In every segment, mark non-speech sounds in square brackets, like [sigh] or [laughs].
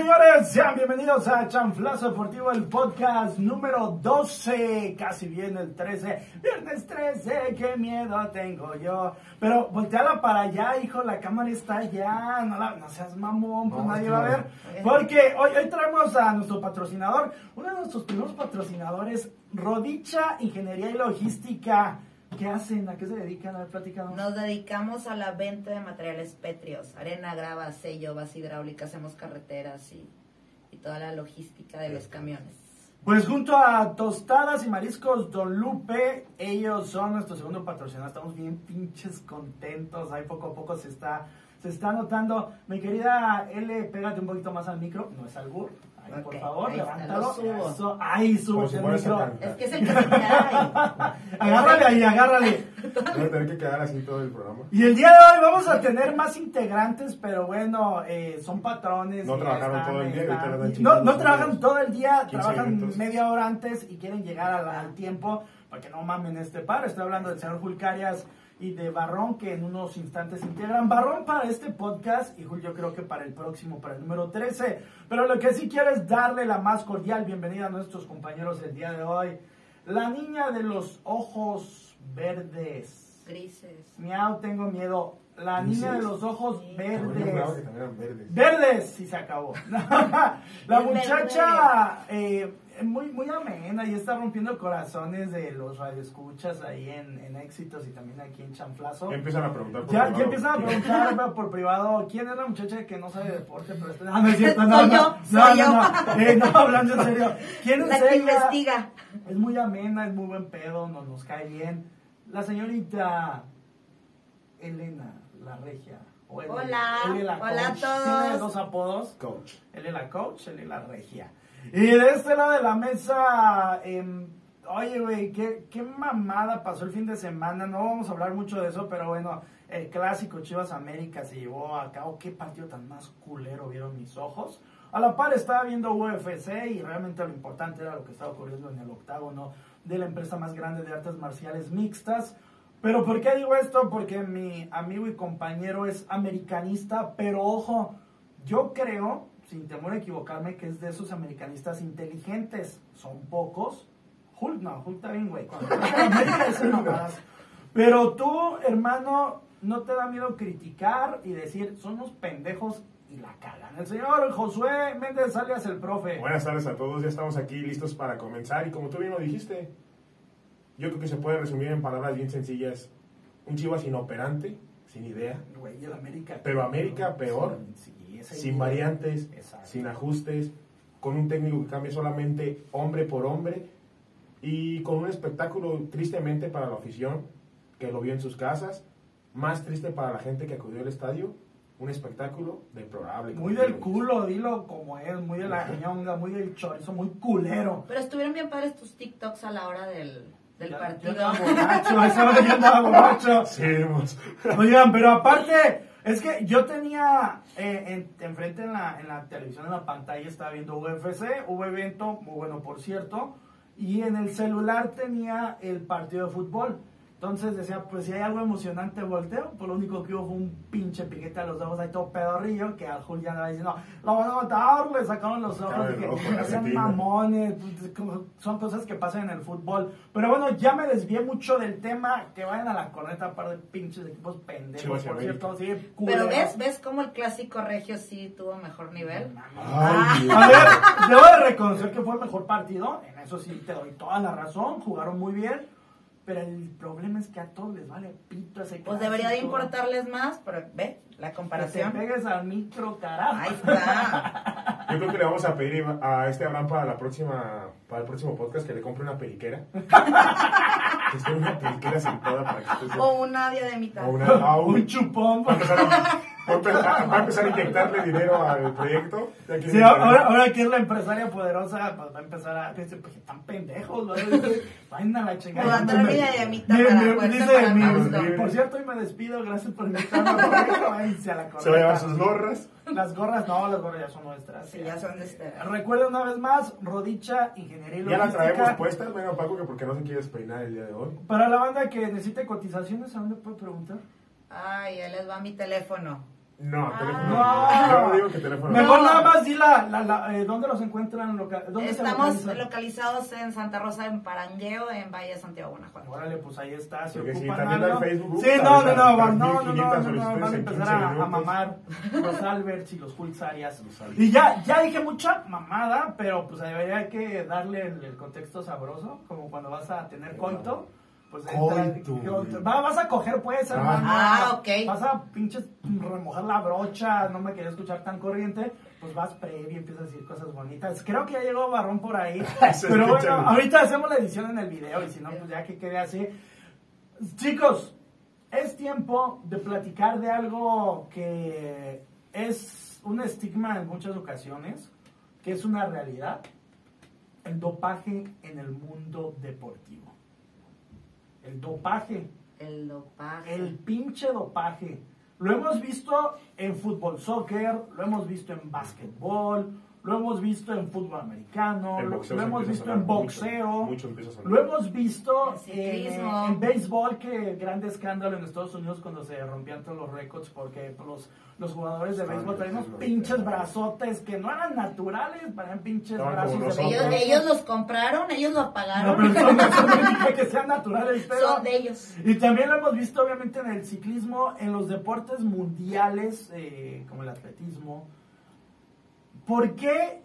señores, sean bienvenidos a Chanflazo Deportivo, el podcast número 12, casi viene el 13, viernes 13, qué miedo tengo yo. Pero volteala para allá, hijo, la cámara está allá, no, la, no seas mamón, pues No, nadie va a ver. Porque hoy, hoy traemos a nuestro patrocinador, uno de nuestros primeros patrocinadores, Rodicha Ingeniería y Logística. ¿Qué hacen? ¿A qué se dedican? A ver. Nos dedicamos a la venta de materiales pétreos, arena, grava, sello, base hidráulica, hacemos carreteras y, y toda la logística de los camiones. Pues junto a Tostadas y Mariscos Don Lupe, ellos son nuestro segundo patrocinador. Estamos bien pinches contentos. Ahí poco a poco se está, se está notando. Mi querida L, pégate un poquito más al micro. No es albur. Ahí, por favor, ahí levántalo. lo subo. Eso. Ahí si el micro. cantar. Es que es el [laughs] que se me da. Agárrale ahí, agárrale. Voy a tener que quedar así todo el programa. Y el día de hoy vamos a tener más integrantes, pero bueno, eh, son patrones. No trabajaron están, todo el día están- no, no trabajan todo el día, 15 trabajan minutos. media hora antes y quieren llegar al, al tiempo, porque no mamen este par. Estoy hablando del señor Julcarias y de Barrón, que en unos instantes integran Barrón para este podcast y Jul yo creo que para el próximo, para el número 13. Pero lo que sí quiero es darle la más cordial bienvenida a nuestros compañeros el día de hoy. La niña de los ojos verdes. Grises. Miau, tengo miedo. La niña de los ojos Sí. Verdes. verdes. Verdes, y se acabó. [laughs] la muchacha eh, muy, muy amena y está rompiendo corazones de los radioescuchas ahí en, en Éxitos y también aquí en Chanflazo. Ya empiezan a preguntar por Ya, privado. ya empiezan a [laughs] preguntar por privado quién es la muchacha que no sabe de deporte, pero está... No, no es [laughs] cierto, no, Soy no, yo, no, soy no, yo. no, Eh, no, hablando en serio. ¿Quién [laughs] es La que investiga. Es muy amena, es muy buen pedo, nos, nos cae bien. La señorita Elena, la regia. o Hola, Ele la hola a todos. Tiene dos apodos. Coach. Él es la coach, él es la regia. Y de este lado de la mesa, em, oye, güey, ¿qué, qué mamada pasó el fin de semana. No vamos a hablar mucho de eso, pero bueno, el clásico Chivas América se llevó a cabo. Qué partido tan más culero vieron mis ojos. A la par estaba viendo UFC y realmente lo importante era lo que estaba ocurriendo en el octágono de la empresa más grande de artes marciales mixtas. Pero ¿por qué digo esto? Porque mi amigo y compañero es americanista, pero ojo, yo creo, sin temor a equivocarme, que es de esos americanistas inteligentes. Son pocos. Hulk no, Hulk está bien, güey. Cuando [laughs] América. Pero tú, hermano, no te da miedo criticar y decir, son unos pendejos y la cagan. El señor Josué Méndez alias el profe. Buenas tardes a todos, ya estamos aquí listos para comenzar y como tú bien lo dijiste, yo creo que se puede resumir en palabras bien sencillas. Un Chivas inoperante, sin idea, Güey, el América. Pero América peor, Sí, sí, sin idea. variantes, Exacto. sin ajustes, con un técnico que cambie solamente hombre por hombre y con un espectáculo tristemente para la afición que lo vio en sus casas, más triste para la gente que acudió al estadio, un espectáculo deplorable. Muy del lo culo, dilo como es, muy de la [laughs] ñonga, muy del chorizo, muy culero. Pero estuvieron bien padres tus TikToks a la hora del, del Ya- partido. Yo andaba borracho, [laughs] esa yo borracho. Sí, Oigan, pero aparte, es que yo tenía eh, en- enfrente en la, la televisión, en la pantalla, estaba viendo UFC, hubo evento, muy bueno por cierto, y en el celular tenía el partido de fútbol. Entonces decía, pues si hay algo emocionante, volteo. Pues lo único que hubo fue un pinche piquete a los ojos ahí todo pedorrillo, que al Julián andaba diciendo, lo van a matar, le sacaron los ojos. Dije, ojo, "No la sean retina". mamones, pues, son cosas que pasan en el fútbol. Pero bueno, ya me desvié mucho del tema, que vayan a la corneta, par de pinches equipos pendejos, por cierto, sí, Pero ves, ves cómo el clásico regio sí tuvo mejor nivel. Ay, Dios. A ver, debo de reconocer que fue el mejor partido, en eso sí te doy toda la razón, jugaron muy bien, pero el problema es que a todos les vale pito ese Pues debería de clásico. importarles más, pero ve la Que te comparación. pegues al micro, carajo. Ahí está. Yo creo que le vamos a pedir a este Abraham para la próxima, para el próximo podcast que le compre una periquera. [laughs] que esté una periquera sentada para que esté O una diademita. o una, a un- Un chupón. va a empezar a, va a empezar- a inyectarle dinero al proyecto. Sí, ahora, ahora que es la empresaria poderosa, pues va a empezar a decir, pues están pendejos, ¿no? Vayan a la chingada. O dándole mi diademita Mi- para mi- fuerza, dice, para mi- gusto. por cierto, hoy me despido, gracias por invitarme. [laughs] La Se va a llevar sus gorras. Las gorras, no, las gorras ya son nuestras. Sí, ya son de este. Recuerda una vez más, Rodicha, Ingeniería y Ya la traemos puestas, bueno, Paco, que porque no se quiere despeinar el día de hoy. Para la banda que necesite cotizaciones, ¿a dónde puede preguntar? Ay, ahí les va mi teléfono. No, Ah. teléfono. No. Yo digo que teléfono. Mejor No. nada más di la, la, la- eh, dónde los encuentran, loca- dónde se Estamos localizan? localizados en Santa Rosa, en Parangueo, en Valle de Santiago, Guanajuato. Órale, pues ahí está, si Porque si también algo. hay Facebook, sí, no, no, no, no, no, no, 3,500 no, no, van a empezar 15 a, a mamar los [laughs] Alberts y los Hulks Arias. Y ya, ya dije mucha mamada, pero pues debería que darle el, el contexto sabroso, como cuando vas a tener coito. Pues entra- vas a coger pues, Ah. hermano. Ah, ok. Vas a pinches remojar la brocha, no me quería escuchar tan corriente, pues vas previo y empiezas a decir cosas bonitas. Creo que ya llegó Barrón por ahí, [laughs] pero bueno, ahorita hacemos la edición en el video y si no, pues ya que quede así. Chicos, es tiempo de platicar de algo que es un estigma en muchas ocasiones, que es una realidad, el dopaje en el mundo deportivo. El dopaje El dopaje. el pinche dopaje. Lo hemos visto en fútbol soccer, lo hemos visto en básquetbol, lo hemos visto en fútbol americano, lo, hemos visto en boxeo, mucho, mucho lo hemos visto En en, ciclismo. en béisbol, que grande escándalo en Estados Unidos cuando se rompían todos los récords porque los, los jugadores de béisbol traían unos pinches brazotes que no eran naturales, parecían pinches brazos de. Ellos, béisbol. ellos los compraron, ellos lo No, pagaron. pero [laughs] que sean naturales, pero... Son de ellos. Y también lo hemos visto obviamente en el ciclismo, en los deportes mundiales, eh, como el atletismo. ¿Por qué?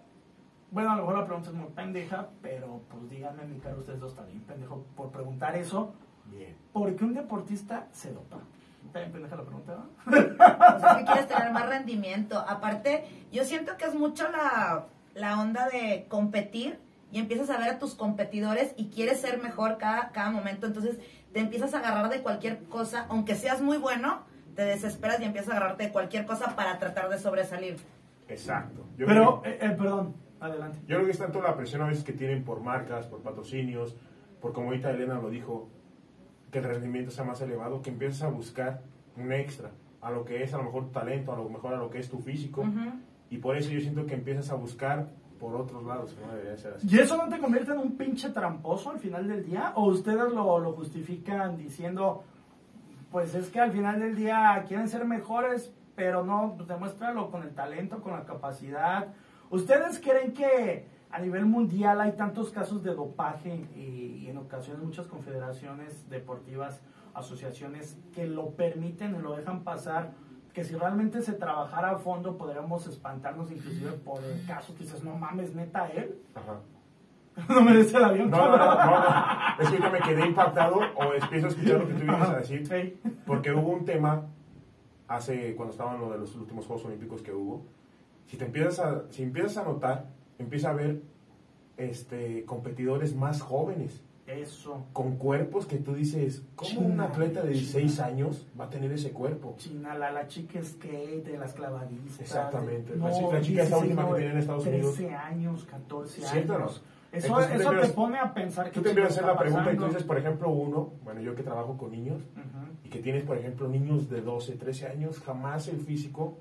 Bueno, a lo mejor la pregunta es muy pendeja, pero pues díganme, mi caro, ustedes dos bien pendejo por preguntar eso. Bien. ¿Por qué un deportista se dopa? ¿Está bien pendeja la pregunta? no? Pues es que quieres tener más rendimiento. Aparte, yo siento que es mucho la, la onda de competir y empiezas a ver a tus competidores y quieres ser mejor cada, cada momento. Entonces te empiezas a agarrar de cualquier cosa, aunque seas muy bueno, te desesperas y empiezas a agarrarte de cualquier cosa para tratar de sobresalir. Exacto. Yo Pero, eh, eh, perdón, adelante. Yo creo que es tanto la presión a veces que tienen por marcas, por patrocinios, por como ahorita Elena lo dijo, que el rendimiento sea más elevado, que empiezas a buscar un extra a lo que es a lo mejor tu talento, a lo mejor a lo que es tu físico. Y por eso yo siento que empiezas a buscar por otros lados, que no debería ser así. ¿Y eso no te convierte en un pinche tramposo al final del día? ¿O ustedes lo, lo justifican diciendo, pues es que al final del día quieren ser mejores, pero no, pues demuéstralo con el talento, con la capacidad? ¿Ustedes creen que a nivel mundial hay tantos casos de dopaje y, y en ocasiones muchas confederaciones deportivas, asociaciones que lo permiten y lo dejan pasar? Que si realmente se trabajara a fondo podríamos espantarnos inclusive por casos que dices, no mames, neta él. Ajá. [laughs] No merece el avión. No, no, no, no, no. Es que ahorita me quedé impactado o empiezo a escuchar lo que tú vienes a decir. Porque hubo un tema hace cuando estaban lo de los últimos Juegos Olímpicos que hubo. Si te empiezas a, si empiezas a notar, empieza a ver este competidores más jóvenes Eso. con cuerpos que tú dices, ¿cómo un China, atleta de 16 China. años va a tener ese cuerpo? China, la, la chica skate, de las clavadistas. Exactamente. No, La chica- la chica esta 16, última que tiene en Estados Unidos. 13 años, 14 ¿Cierto o no? años. Eso, Entonces, eso te pone a pensar que Tú te empiezas a hacer la pregunta pasando. dices, por ejemplo, uno, bueno, yo que trabajo con niños, Ujú. y que tienes, por ejemplo, niños de 12, 13 años, jamás el físico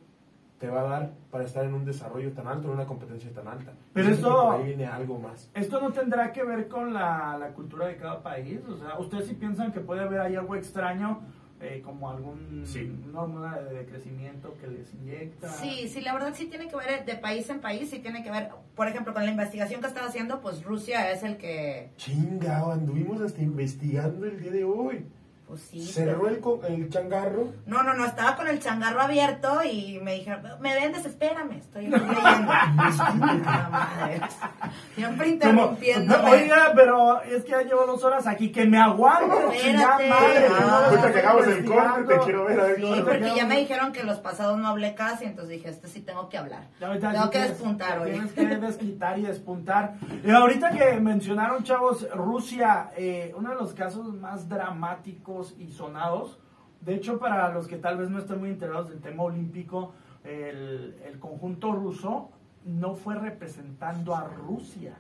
te va a dar para estar en un desarrollo tan alto, en una competencia tan alta. Pero que por ahí viene algo más. Esto no tendrá que ver con la, la cultura de cada país. O sea, ustedes sí piensan que puede haber ahí algo extraño, eh, como algún Sí. una hormona de, de crecimiento que les inyecta. Sí, sí, la verdad sí tiene que ver de país en país, sí tiene que ver, por ejemplo, con la investigación que estaba haciendo, pues Rusia es el que, Chingao, anduvimos hasta investigando el día de hoy. Pues sí. Cerró pero- el, co- el changarro. No, no, no, estaba con el changarro abierto y me dijeron, me vendes, espérame, estoy madre. [laughs] [laughs] Siempre interrumpiendo. Oiga, pero es que ya llevo dos horas aquí, que me chingada Espérate. madre, Ah. no Ahorita que hagamos el corte, te quiero ver a ver Sí, porque ya me dijeron que los pasados no hablé casi, entonces dije, este sí tengo que hablar. Ya ahorita Tengo que tienes- despuntar hoy. Tienes que desquitar y despuntar. Y ahorita que mencionaron, chavos, Rusia, eh, uno de los casos más dramáticos y sonados. De hecho, para los que tal vez no estén muy enterados del tema olímpico, el, el conjunto ruso no fue representando a Rusia.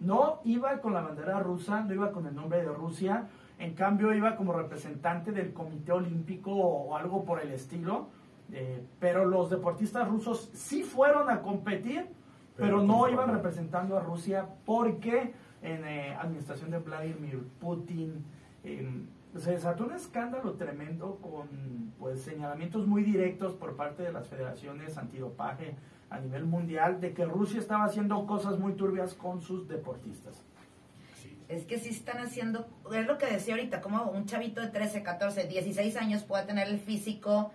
No iba con la bandera rusa, no iba con el nombre de Rusia. En cambio, iba como representante del Comité Olímpico o, algo por el estilo. Eh, pero los deportistas rusos sí fueron a competir, pero, Pero no su iban representando a Rusia porque en eh, administración de Vladimir Putin eh, se desató un escándalo tremendo con pues señalamientos muy directos por parte de las federaciones antidopaje a nivel mundial de que Rusia estaba haciendo cosas muy turbias con sus deportistas. Es que sí están haciendo, es lo que decía ahorita, como un chavito de 13, 14, 16 años puede tener el físico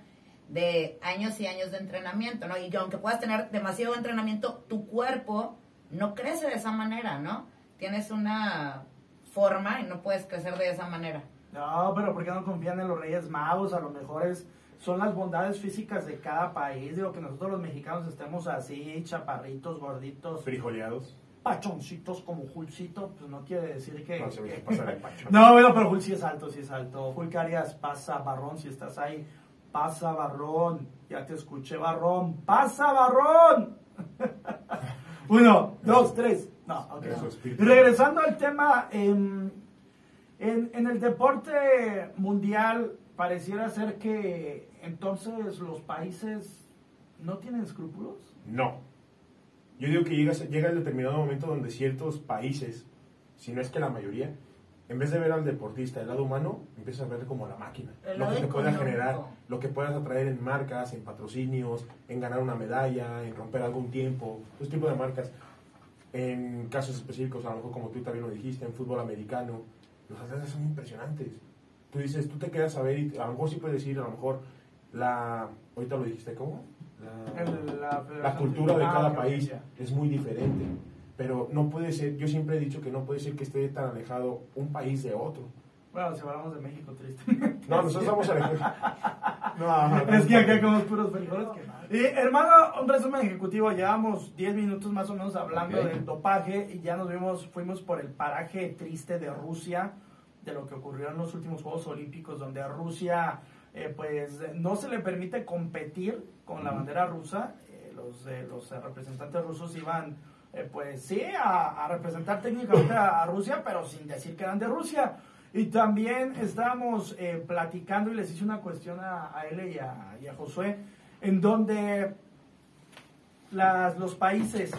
de años y años de entrenamiento, ¿no? Y aunque puedas tener demasiado entrenamiento, tu cuerpo no crece de esa manera, ¿no? Tienes una forma y no puedes crecer de esa manera. No, pero ¿por qué no confían en los Reyes Magos? A lo mejor es, son las bondades físicas de cada país. Digo que nosotros los mexicanos estemos así, chaparritos, gorditos, Frijoleados. pachoncitos como Julcito, pues no quiere decir que... No que- bueno, pero Jul sí es alto, sí es alto. Jul Arias, pasa, Barrón, si estás ahí. Pasa, Barrón. Ya te escuché, Barrón. Pasa, Barrón. [laughs] Uno, dos, tres. No. Regresando al tema, em, en, en el deporte mundial pareciera ser que entonces los países no tienen escrúpulos. No. Yo digo que llega, llega el determinado momento donde ciertos países, si no es que la mayoría, en vez de ver al deportista el lado humano, empiezas a ver como la máquina. El lo que te pueda generar, lo que puedas atraer en marcas, en patrocinios, en ganar una medalla, en romper algún tiempo, ese tipo de marcas. En casos específicos, a lo mejor como tú también lo dijiste, en fútbol americano, los atletas son impresionantes. Tú dices, tú te quedas a ver y a lo mejor sí puedes decir, a lo mejor la, ahorita lo dijiste, ¿cómo? La, la la cultura de Ah, cada país es muy diferente. Pero no puede ser, yo siempre he dicho que no puede ser que esté tan alejado un país de otro. Bueno, si hablamos de México, triste. No, nosotros vamos a [laughs] No, no, no. Es que acá comemos puros frijoles. Y hermano, un resumen ejecutivo. Llevamos 10 minutos más o menos hablando del dopaje y ya nos vimos, fuimos por el paraje triste de Rusia, de lo que ocurrió en los últimos Juegos Olímpicos, donde a Rusia eh, pues no se le permite competir con la bandera rusa. Eh, los, eh, los representantes rusos iban, eh, pues sí, a, a representar técnicamente a, a Rusia, pero sin decir que eran de Rusia. Y también estábamos eh, platicando y les hice una cuestión a, a él y a, y a Josué, en donde las, los países,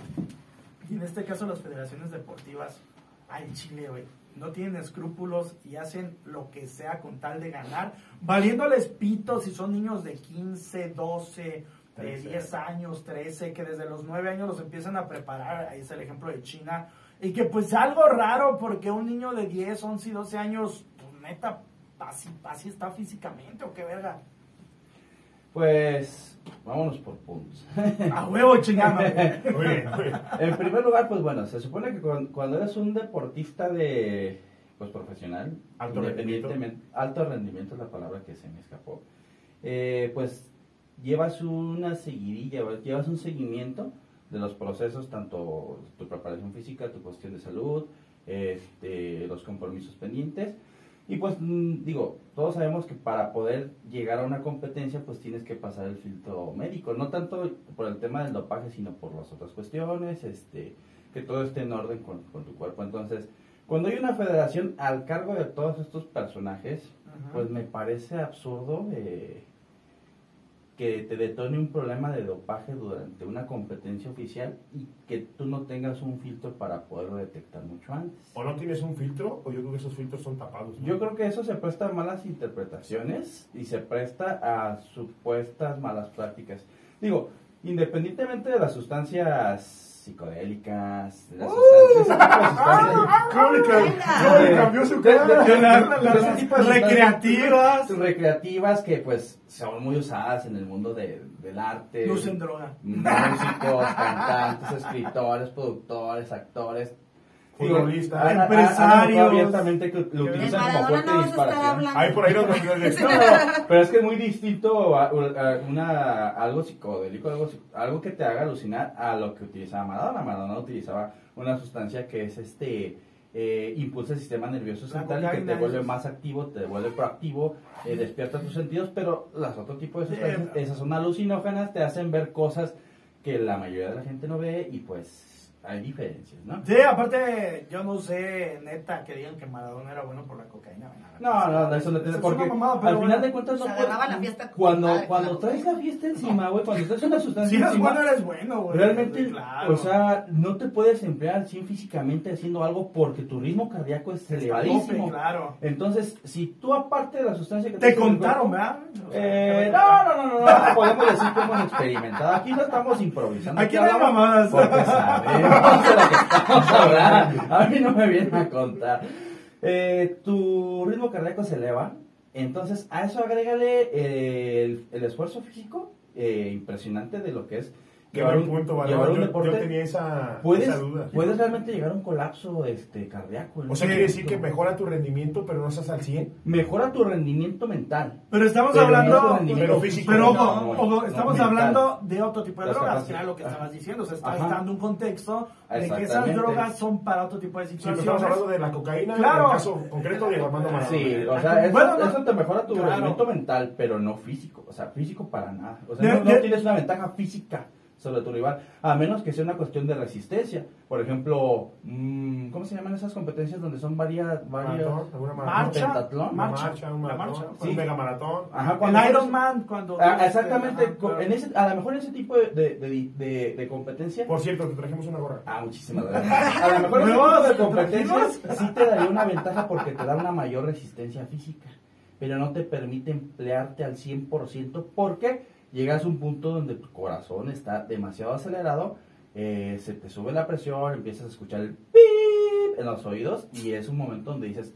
y en este caso las federaciones deportivas, al Chile, güey, no tienen escrúpulos y hacen lo que sea con tal de ganar, valiéndoles pitos si son niños de 15, 12, de 13. 10 años, 13, que desde los 9 años los empiezan a preparar, ahí es el ejemplo de China, y que pues algo raro porque un niño de 10, 11 y 12 años, pues neta, así, así está físicamente o qué verga. Pues vámonos por puntos. A huevo chingada. en primer lugar, pues bueno, se supone que cuan- cuando eres un deportista de pues profesional, Alto independientemente, alto rendimiento es la palabra que se me escapó, eh, pues llevas una seguidilla, llevas un seguimiento de los procesos, tanto tu preparación física, tu cuestión de salud, este, los compromisos pendientes. Y pues mm, digo, todos sabemos que para poder llegar a una competencia pues tienes que pasar el filtro médico, no tanto por el tema del dopaje, sino por las otras cuestiones, este, que todo esté en orden con, con tu cuerpo. Entonces, cuando hay una federación al cargo de todos estos personajes, Ajá. pues me parece absurdo eh, que te detone un problema de dopaje durante una competencia oficial y que tú no tengas un filtro para poderlo detectar mucho antes. O no tienes un filtro, o yo creo que esos filtros son tapados. ¿no? Yo creo que eso se presta a malas interpretaciones y se presta a supuestas malas prácticas. Digo, independientemente de las sustancias psicodélicas, de las sustancias, de sustancias- recreativas. recreativas que pues son muy usadas en el mundo de- del arte. Droga. músicos, cantantes, escritores, productores, actores. Futbolistas. han Empresarios. abiertamente que lo utilizan como fuente no de disparación. Ahí por ahí [laughs] nos- No, pero es que es muy distinto a, a una, algo psicodélico, algo, algo que te haga alucinar a lo que utilizaba Maradona. Maradona utilizaba una sustancia que es este eh, impulsa el sistema nervioso central y que te vuelve más activo, te vuelve proactivo, eh, despierta tus sentidos, pero las otro tipo de sustancias, Sí. esas son alucinógenas, te hacen ver cosas que la mayoría de la gente no ve y pues hay diferencias, ¿no? Sí, aparte, yo no sé, neta, que digan que Maradona era bueno por la cocaína. No, no, eso no tiene Es porque mamada, pero al final bueno. de cuentas no Se agarraba la fiesta con cuando cuando traes la fiesta encima, güey, cuando traes una sustancia Si eres encima, bueno, eres bueno, güey. realmente, Claro. o sea, no te puedes emplear 100 físicamente haciendo algo porque tu ritmo cardíaco es elevadísimo. tope, claro. Entonces, si tú aparte de la sustancia que Te contaron, ¿verdad? O sea, Eh, que- no, no, no, no, no, no podemos decir que hemos experimentado. Aquí no estamos improvisando. Aquí no hay mamadas. Porque sabemos estamos hablando. A mí no me vienen a contar. Eh, tu ritmo cardíaco se eleva. Entonces, a eso agrégale eh, el, el esfuerzo físico eh, impresionante de lo que es Qué buen punto, un Yo, yo deporte. tenía esa, puedes, esa duda. puedes realmente llegar a un colapso este, cardíaco. O sea, quiere decir que mejora tu rendimiento, pero no estás al 100. Mejora tu rendimiento mental. Pero estamos Pero hablando. pero físico. Pero no, ojo, no, ojo, no, estamos mental. hablando de otro tipo de drogas, que era lo que Ajá. estabas diciendo. O sea, Ajá. estás dando un contexto de que esas drogas son para otro tipo de Sí, pero situaciones. estamos hablando de la cocaína, Claro. en el caso concreto de Armando Maradona. Sí, o sea, eso, Bueno, no. eso te mejora tu Claro. rendimiento mental, pero no físico. O sea, físico para nada. O sea, De- no, no de- tienes una ventaja física sobre tu rival, a menos que sea una cuestión de resistencia. Por ejemplo, mm, ¿cómo se llaman esas competencias donde son varias... varias Maratón, alguna maratón. Marcha, pentatlón, Una marcha, marcha, un la maratón, marcha. un Sí. mega maratón. Ajá, cuando El pones- Iron Man, cuando. Ah, exactamente, en ese, a lo mejor en ese tipo de, de, de, de- de competencia... Por cierto, te trajimos una gorra. Ah, muchísimas gracias. A lo mejor ese Nuevos, tipo de competencias sí te daría una ventaja porque te da una mayor resistencia física, pero no te permite emplearte al 100% porque llegas a un punto donde tu corazón está demasiado acelerado, eh, se te sube la presión, empiezas a escuchar el pip en los oídos y es un momento donde dices,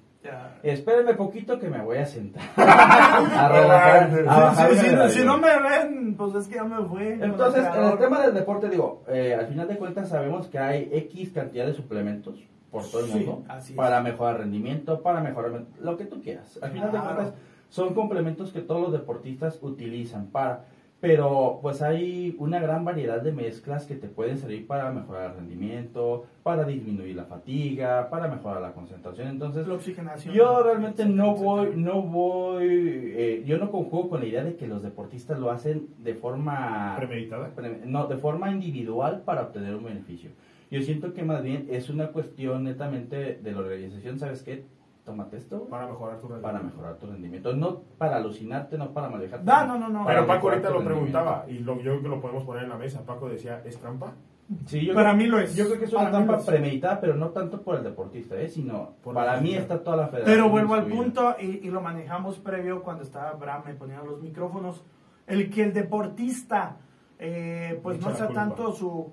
espérenme poquito que me voy a sentar. [laughs] a relajar, a Sí, bajarme sí, de sí, la si no me ven, pues es que ya me fue. Entonces, en el tema del deporte, digo, eh, al final de cuentas sabemos que hay X cantidad de suplementos por todo el mundo para mejorar rendimiento, para mejorar lo que tú quieras. Al final de cuentas, son complementos que todos los deportistas utilizan para. Pero pues hay una gran variedad de mezclas que te pueden servir para mejorar el rendimiento, para disminuir la fatiga, para mejorar la concentración. Entonces, La oxigenación. yo realmente no voy, no voy, eh, yo no conjugo con la idea de que los deportistas lo hacen de forma Premeditada. pre- no, de forma individual para obtener un beneficio. Yo siento que más bien es una cuestión netamente de la organización, ¿sabes qué? Tómate esto Para mejorar tu rendimiento. para mejorar tu rendimiento, no para alucinarte, no para manejarte. No, no, no, no. Pero Paco ahorita lo preguntaba y lo, yo creo que lo podemos poner en la mesa. Paco decía, ¿es trampa? Sí, yo Para creo- mí lo es. Yo creo que es una trampa premeditada, pero no tanto por el deportista, ¿eh? sino Por para mí está toda la federación. Pero vuelvo al punto y, y lo manejamos previo cuando estaba Bram me ponían los micrófonos. El que el deportista, eh, pues no sea culpa. tanto su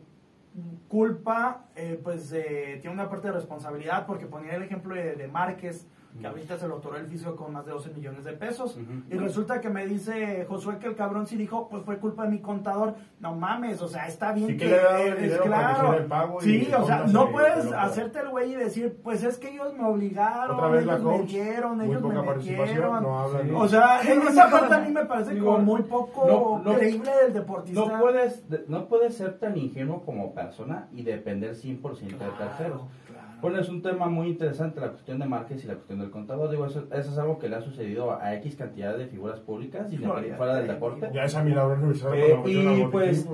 culpa, eh, pues tiene una parte de responsabilidad porque ponía el ejemplo de, de Márquez, que ahorita se lo otorgó el fisio con más de 12 millones de pesos. Y resulta que me dice Josué que el cabrón sí dijo, pues fue culpa de mi contador. No mames, o sea, está bien Sí que que, le eres claro. el pago sí, o sea, no puedes el hacerte el güey y decir, pues es que ellos me obligaron, ellos me dieron, ellos me metieron. No. Sí. O sea, [laughs] en esa parte a mí me parece Digo, como muy poco no- no- creíble del deportista. No puedes, de- no puedes ser tan ingenuo como persona y depender 100% de Claro, terceros. Bueno, es un tema muy interesante la cuestión de Márquez y la cuestión del contador. Digo, eso, eso es algo que le ha sucedido a X cantidad de figuras públicas y No, ya fuera del deporte. Ya esa milagro. Eh, y pues,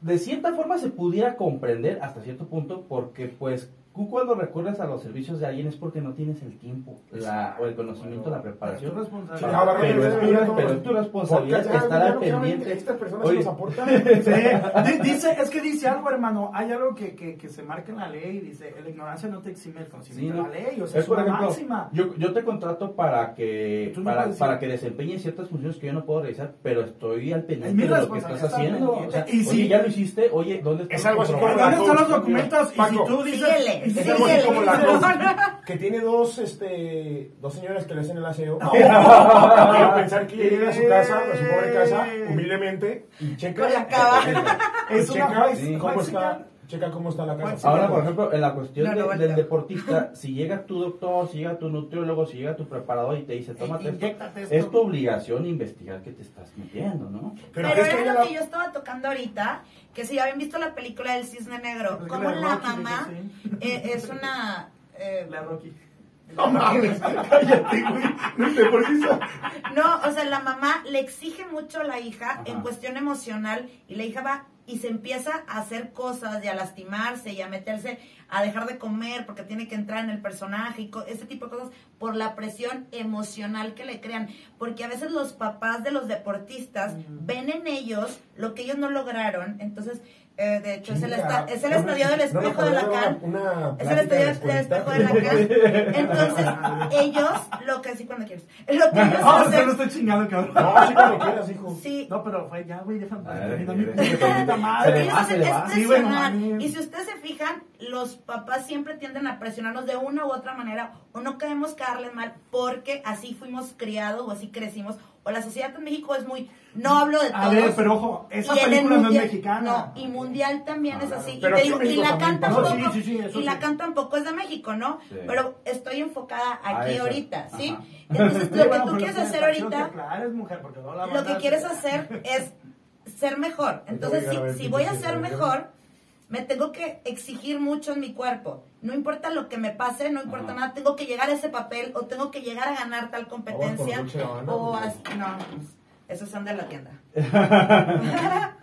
De cierta forma se pudiera comprender hasta cierto punto porque pues tú cuando recurres a los servicios de alguien es porque no tienes el tiempo la, o el conocimiento, la preparación. Es tu responsabilidad. Pero, es tu, pero es tu responsabilidad ya, estar al pendiente. Estas personas Oye, nos aportan. [laughs] Sí, di- dice, es que dice algo, hermano. Hay algo que, que, que se marca en la ley. Dice: la ignorancia no te exime el Sí, conocimiento ¿no? de la ley. O sea, Es es, por una ejemplo, máxima. yo, yo te contrato para que no para, para que desempeñes ciertas funciones que yo no puedo realizar, pero estoy al Es pendiente mi de lo que estás haciendo. O sea. Y oye, si- ya lo hiciste, oye, ¿dónde está Es algo? ¿Dónde están los documentos? Y si tú dices. Es algo así como la No, coach, [laughs] que tiene dos, este, dos señoras que le hacen el aseo. [laughs] Quiero pensar que ella llega a su casa, a su pobre casa, humildemente, y checa. Con la cava. Es y una checa cómo está, señal. Checa cómo está la casa. Ahora, por ejemplo, en la cuestión No, de- no, del deportista, [laughs] si llega tu doctor, si llega tu nutriólogo, si llega tu preparador y te dice, tómate esto, es tu obligación investigar qué te estás metiendo, ¿no? Pero, ¿crees que era lo la- que yo estaba tocando ahorita, que si habían visto la película del Cisne Negro, La como la Rocky, mamá eh, es una... eh, La Rocky. No [laughs] no, o sea, la mamá le exige mucho a la hija Ajá. en cuestión emocional y la hija va y se empieza a hacer cosas y a lastimarse y a meterse a dejar de comer porque tiene que entrar en el personaje y ese tipo de cosas por la presión emocional que le crean. Porque a veces los papás de los deportistas ven en ellos lo que ellos no lograron. Entonces, eh, de hecho, es el, esta- es el No me- estadio del no espejo de la acordaba Lacan. Es el de estadio del espejo de. Lacan. Entonces, [laughs] ellos, lo que sí, cuando quieres, lo que ellos No, [laughs] usted hacen, no estoy chingando, cabrón. No, sí cuando quieras, hijo. sí, No, pero fue ya, güey, déjame ellos hacen no presionar. y si ustedes se fijan, los papás siempre tienden a presionarnos de una u otra manera o no queremos caerles mal porque así fuimos criados o así crecimos. O la sociedad en México es muy, no hablo de A todos. ver, pero ojo, esa Y película no es mundial- mexicana. No, y mundial también es así. Pero y, te digo, y la también can pasa. tampoco, No, sí, sí, sí, eso y la sí. can tampoco es de México, ¿no? Sí. Pero estoy enfocada A aquí ahorita, ¿sí? Ajá. Entonces, lo que tú quieres hacer ahorita mujer, porque la lo que quieres hacer [laughs] es ser mejor. Entonces, si, si voy a ser mejor, me tengo que exigir mucho en mi cuerpo. No importa lo que me pase, no importa Ajá. nada, tengo que llegar a ese papel o tengo que llegar a ganar tal competencia. Gabbana, o pues. así- no, pues, esos son de la tienda. [laughs]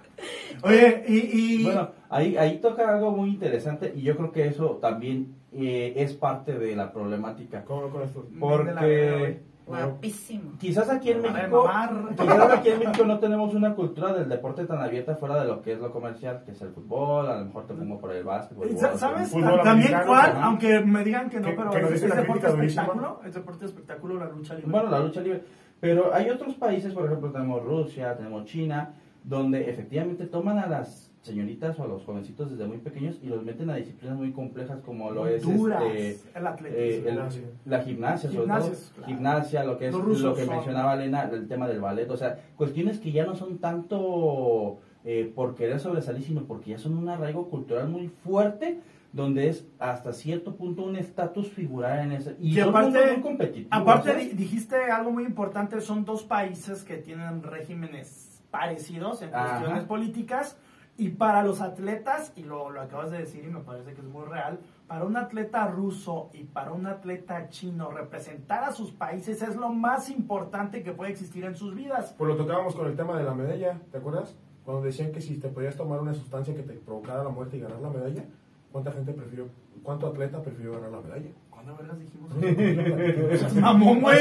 Oye, y... y Bueno, ahí, ahí toca algo muy interesante y yo creo que eso también eh, es parte de la problemática. ¿Cómo no con esto? Vende la verga, güey. Porque Guapísimo. quizás aquí en México, quizás aquí en México no tenemos una cultura del deporte tan abierta fuera de lo que es lo comercial, que es el fútbol, a lo mejor te pongo por el básquetbol. ¿Sabes? Fútbol También cuál, ajá. aunque me digan que no, pero que es, es la deporte espectáculo, es deporte espectáculo la lucha libre. Bueno, la lucha libre. Pero hay otros países, por ejemplo, tenemos Rusia, tenemos China, donde efectivamente toman a las señoritas o a los jovencitos desde muy pequeños y los meten a disciplinas muy complejas como lo es este, el eh, atletismo. el- Gimnasia. la gimnasia, sobre todo. Gimnasias, claro. Gimnasia, lo que es lo que son- mencionaba Elena, el tema del ballet, o sea, cuestiones que ya no son tanto eh, por querer sobresalir, sino porque ya son un arraigo cultural muy fuerte, donde es hasta cierto punto un estatus figurar en ese. Y aparte- ¿eh? di- dijiste algo muy importante, son dos países que tienen regímenes parecidos en Ajá. cuestiones políticas y para los atletas, y lo, lo acabas de decir y me parece que es muy real, para un atleta ruso y para un atleta chino representar a sus países es lo más importante que puede existir en sus vidas. Pues lo tocábamos con el tema de la medalla, ¿te acuerdas? Cuando decían que si te podías tomar una sustancia que te provocara la muerte y ganar la medalla, ¿cuánta gente prefirió, cuánto atleta prefirió ganar la medalla? ¿Cuándo vergas dijimos? [laughs] Mamón, güey.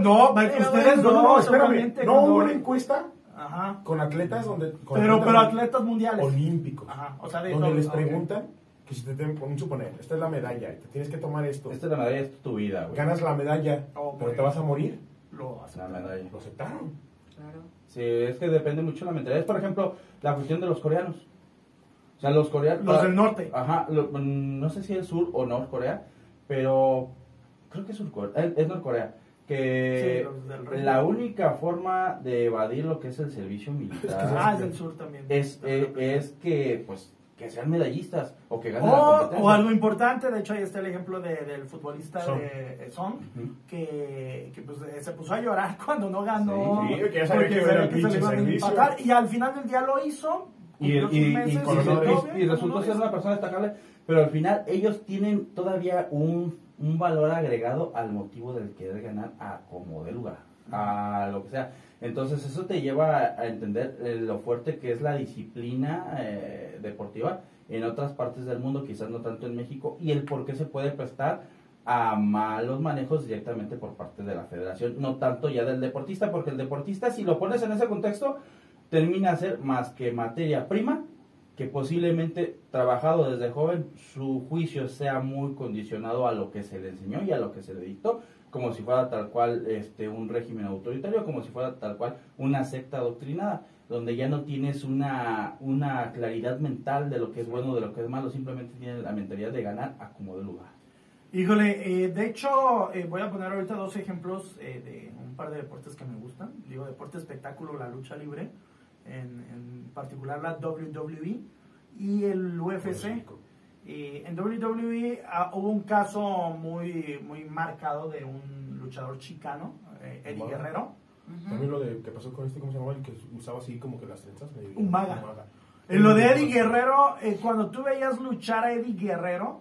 No. Ustedes no, espérame. No hubo una encuesta Ajá. con atletas donde... con Pero, pero atletas mundiales. olímpicos. Ajá, o sea, de donde todo, les preguntan que si te tienen, un suponer, esta es la medalla, y te tienes que tomar esto, Esta es la medalla, es tu vida, güey. ganas la medalla, Ok. pero te vas a morir, Lo La aceptan. medalla. lo aceptaron. Claro. Sí, es que depende mucho de la mentalidad. Es, por ejemplo, la cuestión de los coreanos. O sea, los coreanos... Los del norte. Ajá, lo- mm, no sé si es sur o Norcorea, pero creo que es, Surcorea, es, es Norcorea. Que Sí, la única forma de evadir lo que es el servicio Ah, militar es del sur también. es, eh, es que, pues, que sean medallistas o que ganen la O, competencia. o algo importante, de hecho ahí está el ejemplo de- del futbolista Son. de eh, Son, Ujú. que, que, pues, eh, se puso a llorar [laughs] cuando no ganó. Sí, sí, que porque que era que se le empatar, y al final del día lo hizo. y, y- meses, resultó ser una persona destacable, pero al final ellos tienen todavía un, un valor agregado al motivo del querer ganar a como de lugar, a lo que sea. Entonces eso te lleva a, entender eh, lo fuerte que es la disciplina eh, deportiva en otras partes del mundo, quizás no tanto en México, y el por qué se puede prestar a malos manejos directamente por parte de la federación, no tanto ya del deportista, porque el deportista si lo pones en ese contexto termina a ser más que materia prima que posiblemente trabajado desde joven su juicio sea muy condicionado a lo que se le enseñó y a lo que se le dictó como si fuera tal cual este un régimen autoritario como si fuera tal cual una secta adoctrinada donde ya no tienes una una claridad mental de lo que es bueno de lo que es malo simplemente tienes la mentalidad de ganar a como de lugar Híjole, eh, de hecho, eh, voy a poner ahorita dos ejemplos eh, de un par de deportes que me gustan. Digo, deporte espectáculo, la lucha libre, en, en particular la WWE y el UFC. Y en WWE ah, hubo un caso muy, muy marcado de un luchador chicano, eh, Eddie Umaga. Guerrero. También lo de que pasó con este, ¿cómo se llamaba? El que usaba así como que las trenzas. medio- Umaga. En lo de Eddie Guerrero, eh, cuando tú veías luchar a Eddie Guerrero,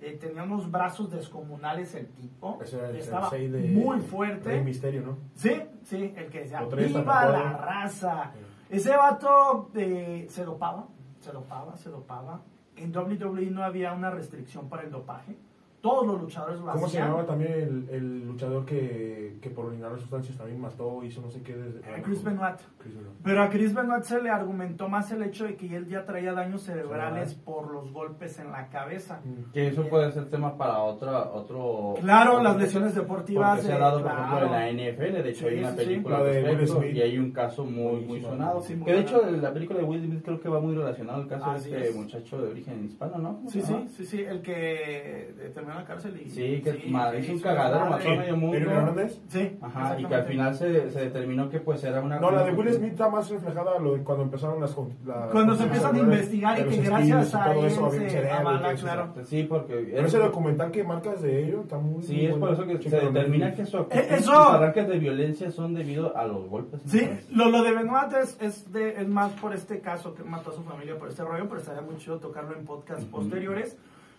eh, tenía unos brazos descomunales el tipo. Ese era el Estaba de muy Rey fuerte. Misterio, ¿no? Sí, sí, el que decía, ¡Viva tatuado". la raza! Ese vato eh, se dopaba, se dopaba, se dopaba. En WWE no había una restricción para el dopaje. Todos los luchadores lo ¿Cómo se hacían. llamaba también el, el luchador que, que por orinar sustancias también mató, hizo no sé qué? Desde, Eh, Chris Benoit. Chris Benoit. Pero a Chris Benoit se le argumentó más el hecho de que él ya traía daños cerebrales por los golpes en la cabeza. Mm. Que eso puede ser tema para otra, otro... Claro, las lesiones deportivas. Porque se ha dado, por claro. ejemplo, en la NFL. De hecho, Sí, hay una sí, sí. película de Will respecto Smith. y hay un caso muy, muy sonado. Sí, muy que de hecho, la película de Will Smith creo que va muy relacionado al caso Así de este es. muchacho de origen hispano, ¿no? ¿Cómo Sí, se sí, sí, sí, el que eh, terminó en la cárcel y... Sí, que sí, ma- que hizo un cagadero, mató a medio mundo. ¿Eric Hernández? Sí, Ajá, y que al final se, se determinó que pues era una... No, la de Will Smith está más reflejada lo de cuando empezaron las... la- Cuando se empiezan a investigar y que gracias a todo eso, había un se cerebro. Sí, porque... Pero ese documental que marcas de ello está muy... Sí, es por eso que Sí, se determina que Eh, eso- sus arranques de violencia son debido a los golpes. Sí, lo, lo de Benoit es, es, de, es más por este caso que mató a su familia por este rollo, pero estaría muy chido tocarlo en podcasts Ujú. posteriores.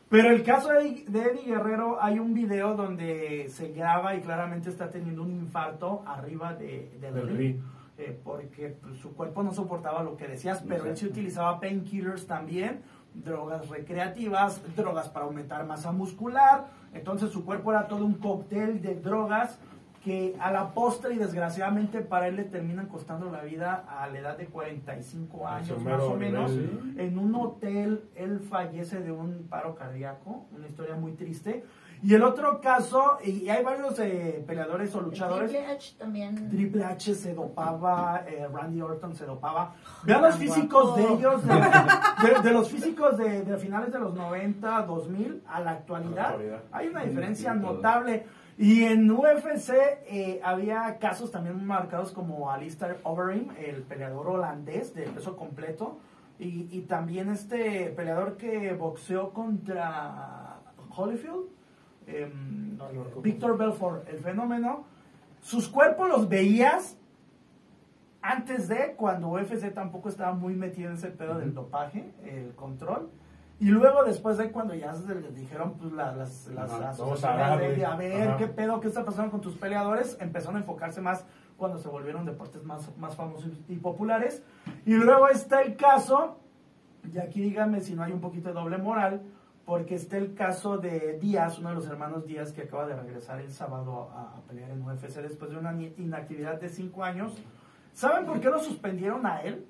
Pero el caso de, Eddie- de Eddie Guerrero, hay un video donde se graba y claramente está teniendo un infarto arriba de, del ring, eh, porque pues, su cuerpo no soportaba lo que decías, pero él sí Exacto. utilizaba painkillers también, drogas recreativas, drogas para aumentar masa muscular, entonces su cuerpo era todo un cóctel de drogas que a la postre y desgraciadamente para él le terminan costando la vida a la edad de 45 años más o menos. nivel. En un hotel él fallece de un paro cardíaco, una historia muy triste. Y el otro caso, y hay varios eh, peleadores o luchadores. Triple H también. Triple H se dopaba, eh, Randy Orton se dopaba. Vean los físicos de ellos, de, de- de los físicos de, de finales de los 90, 2000 a la actualidad. A la actualidad. Hay una diferencia notable. Y en UFC eh, había casos también marcados como Alistair Overeem, el peleador holandés de peso completo. Y, y también este peleador que boxeó contra Holyfield, no. Víctor Belfort, el fenómeno. Sus cuerpos los veías antes de cuando UFC tampoco estaba muy metido en ese pedo del dopaje, el control. Y luego después de cuando ya se les dijeron pues, la- las, las Ajá, asociaciones de, a ver Ajá. qué pedo, qué está pasando con tus peleadores, empezaron a enfocarse más cuando se volvieron deportes más, más famosos y populares. Y luego está el caso, y aquí dígame si no hay un poquito de doble moral, porque está el caso de Díaz, uno de los hermanos Díaz que acaba de regresar el sábado a, a pelear en UFC después de una inactividad de cinco años. ¿Saben por qué lo suspendieron a él?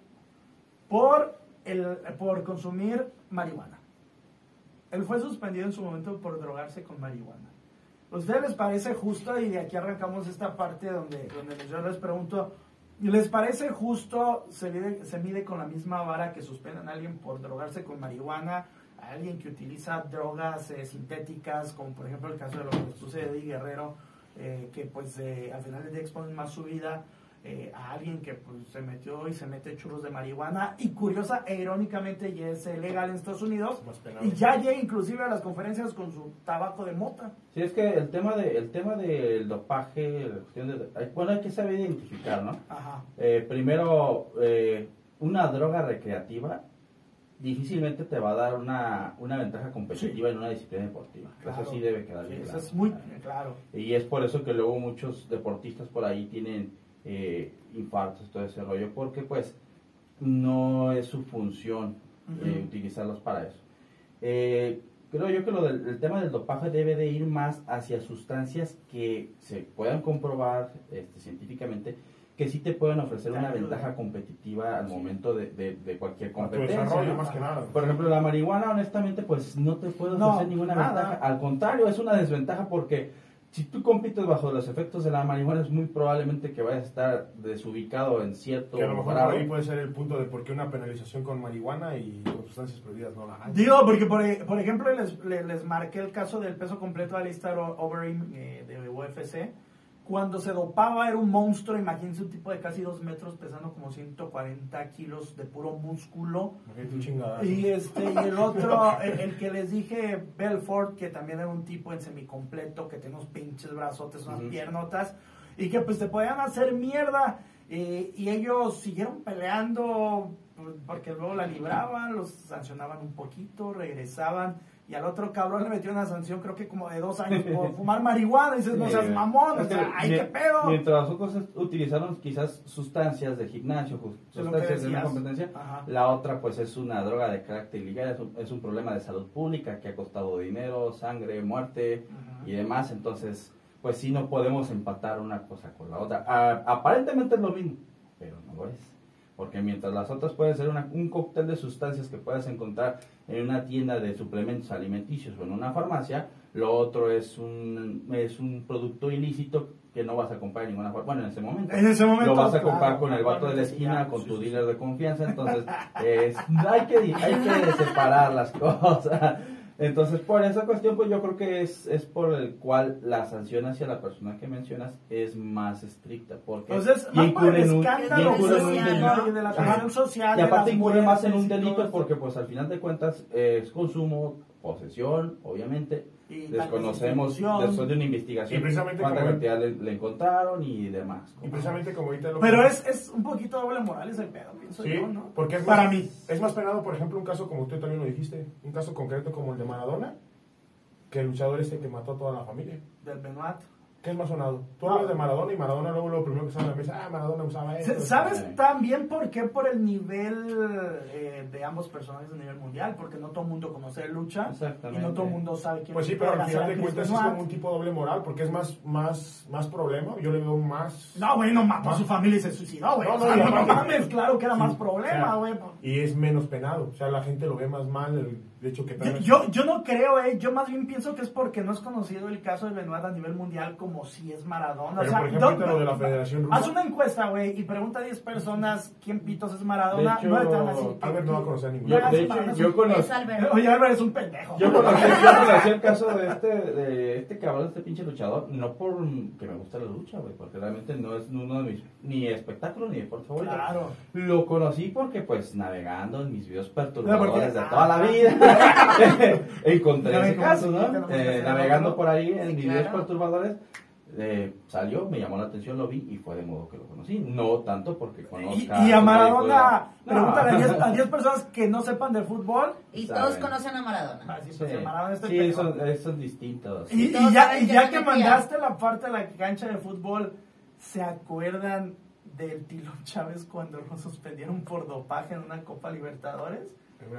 Por, el, por consumir marihuana. Él fue suspendido en su momento por drogarse con marihuana. ¿A ustedes les parece justo? Y de aquí arrancamos esta parte donde, donde yo les pregunto, ¿les parece justo se mide, con la misma vara que suspendan a alguien por drogarse con marihuana? A alguien que utiliza drogas eh, sintéticas, como por ejemplo el caso de lo que sucede de Eddie Guerrero, eh, que pues eh, al final del día más su vida eh, a alguien que pues, se metió y se mete churros de marihuana y curiosa e irónicamente ya es eh, legal en Estados Unidos y ya llega inclusive a las conferencias con su tabaco de mota. Sí, es que el tema, de, el tema del dopaje, la cuestión de, bueno, hay que saber identificar, ¿no? Ajá. Eh, primero, eh, una droga recreativa difícilmente te va a dar una, una ventaja competitiva en una disciplina deportiva. Claro. Eso sí debe quedar Sí, bien eso claro. es muy claro. Y es por eso que luego muchos deportistas por ahí tienen eh, infartos, todo ese rollo, porque pues no es su función eh, Ujú. utilizarlos para eso. Eh, creo yo que lo del el tema del dopaje debe de ir más hacia sustancias que se puedan comprobar este, científicamente que sí te pueden ofrecer una ventaja competitiva al momento de, de- de cualquier competencia. desarrollo, ¿no? más que nada. Por ejemplo, la marihuana, honestamente, pues no te puede No, ofrecer ninguna nada. ventaja. Al contrario, es una desventaja porque si tú compites bajo los efectos de la marihuana, es muy probablemente que vayas a estar desubicado en cierto Que a lo mejor grado. ahí puede ser el punto de por qué una penalización con marihuana y con sustancias prohibidas no la hay. Digo, porque por, e- por ejemplo les, les, les marqué el caso del peso completo de Alistair Overeem eh, de UFC. Cuando se dopaba era un monstruo, imagínense un tipo de casi dos metros pesando como 140 kilos de puro músculo. Y este y el otro, [laughs] el, el que les dije, Belfort, que también era un tipo en semicompleto, que tenía unos pinches brazotes, unas Ujú. piernotas, y que pues te podían hacer mierda. eh, y ellos siguieron peleando pues, porque luego la libraban, los sancionaban un poquito, regresaban y al otro cabrón le metió una sanción, creo que como de dos años por [laughs] fumar marihuana. Y dices, no seas mamón, o Es que sea, ay, qué pedo. Mientras otros utilizaron quizás sustancias de gimnasio, sustancias de una competencia, Ajá. la otra pues es una droga de carácter ilegal, es un, es un problema de salud pública que ha costado dinero, sangre, muerte Ajá. y demás, entonces pues sí no podemos empatar una cosa con la otra. A- aparentemente es lo mismo, pero no lo es. Porque mientras las otras pueden ser una- un cóctel de sustancias que puedes encontrar en una tienda de suplementos alimenticios o en una farmacia, lo otro es un, es un producto ilícito que no vas a comprar en ninguna farmacia. Bueno, en ese momento. En ese momento, Lo vas a claro, comprar con el vato de la esquina, ya, con sí, tu sí, dealer de confianza, entonces [laughs] es- hay, que, hay que separar las cosas. Entonces, por esa cuestión, pues yo creo que es, es por el cual la sanción hacia la persona que mencionas es más estricta. Porque Entonces, ya más por el incurre en un- ya escándalo incurre en un social, delito. ¿no? y de la presión social. Y aparte incurre más en un delito porque pues al final de cuentas es consumo, posesión, obviamente. Desconocemos después de una investigación Y precisamente cuánta como- cantidad le, le encontraron y demás. Y precisamente como ahorita lo Pero es, es un poquito doble moral ese pedo, pienso Sí, yo, ¿no? porque es Para más, mí. Es más penado, por ejemplo, un caso como usted también lo dijiste, un caso concreto como el de Maradona, que el luchador este que mató a toda la familia. Del Benoit. ¿Qué es más sonado? Tú hablas de Maradona y Maradona luego lo primero que sale en la mesa, ah, Maradona usaba esto. ¿Sabes también por qué? Por el nivel eh, de ambos personajes a nivel mundial, porque no todo el mundo conoce de lucha y no todo el mundo sabe quién Pues sí, es pero al final de cuentas es como un tipo doble moral, porque es más, más, más problema. Yo le veo más. No, güey, no mató a su Más- familia y se suicidó, güey. No, o no, sea, y no, aparte- mames, claro que era más Sí, problema, o sea, güey. Y es menos penado. O sea, la gente lo ve más mal el hecho que Yo, yo, yo no creo, eh. Yo más bien pienso que es porque no es conocido el caso de Benoit a nivel mundial como si es Maradona. Pero, o sea, por ejemplo, lo de la Federación Rusa. Haz una encuesta, güey, y pregunta a 10 personas quién pitos es Maradona. De hecho, no te van a decir que- Albert no va a conocer a ninguno. Yo, de sí, hecho, Maradona yo conocí, Albert. Oye, Álvaro es un pendejo. yo conocí, yo [laughs] conocí el caso de este, de este cabrón, de este pinche luchador, no por que me gusta la lucha, güey, porque realmente no es uno de mis, ni espectáculos ni deporte favorito. Claro. Lo conocí porque, pues, navegando en mis videos perturbadores de toda la vida, [laughs] [laughs] encontré ese caso, ¿no? Eh, navegando por ahí en Sí, mis videos claro. perturbadores, eh, salió, me llamó la atención, lo vi y fue de modo que lo conocí. No tanto porque Y, conozca. y a su Maradona, película. pregúntale a No. 10 a 10 personas que no sepan de fútbol. Y Saben. todos conocen a Maradona. Así Sí, pues, el Maradona sí pendejo. son, eh, son distintos. Y, y ya, y que ya se que metía. mandaste la parte de la cancha de fútbol, ¿se acuerdan del Tilón Chávez cuando lo suspendieron por dopaje en una Copa Libertadores?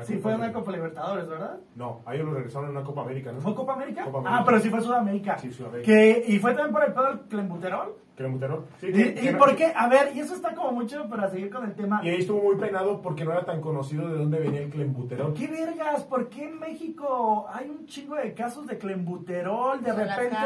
Sí, Copa fue en una. Copa Libertadores, ¿verdad? No, a ellos lo regresaron en una Copa América, ¿no? ¿Fue Copa América? Copa Ah, América. pero sí fue Sudamérica. Sí, Sudamérica. Que, y fue también por el pedo del clembuterol. ¿Que era Monterrey? Sí, ¿Y, que- y que- por qué? A ver, y eso está como mucho para seguir con el tema. Y ahí estuvo muy penado porque no era tan conocido de dónde venía el clembuterol. ¿Qué vergas? ¿Por qué en México hay un chingo de casos de clembuterol? De De repente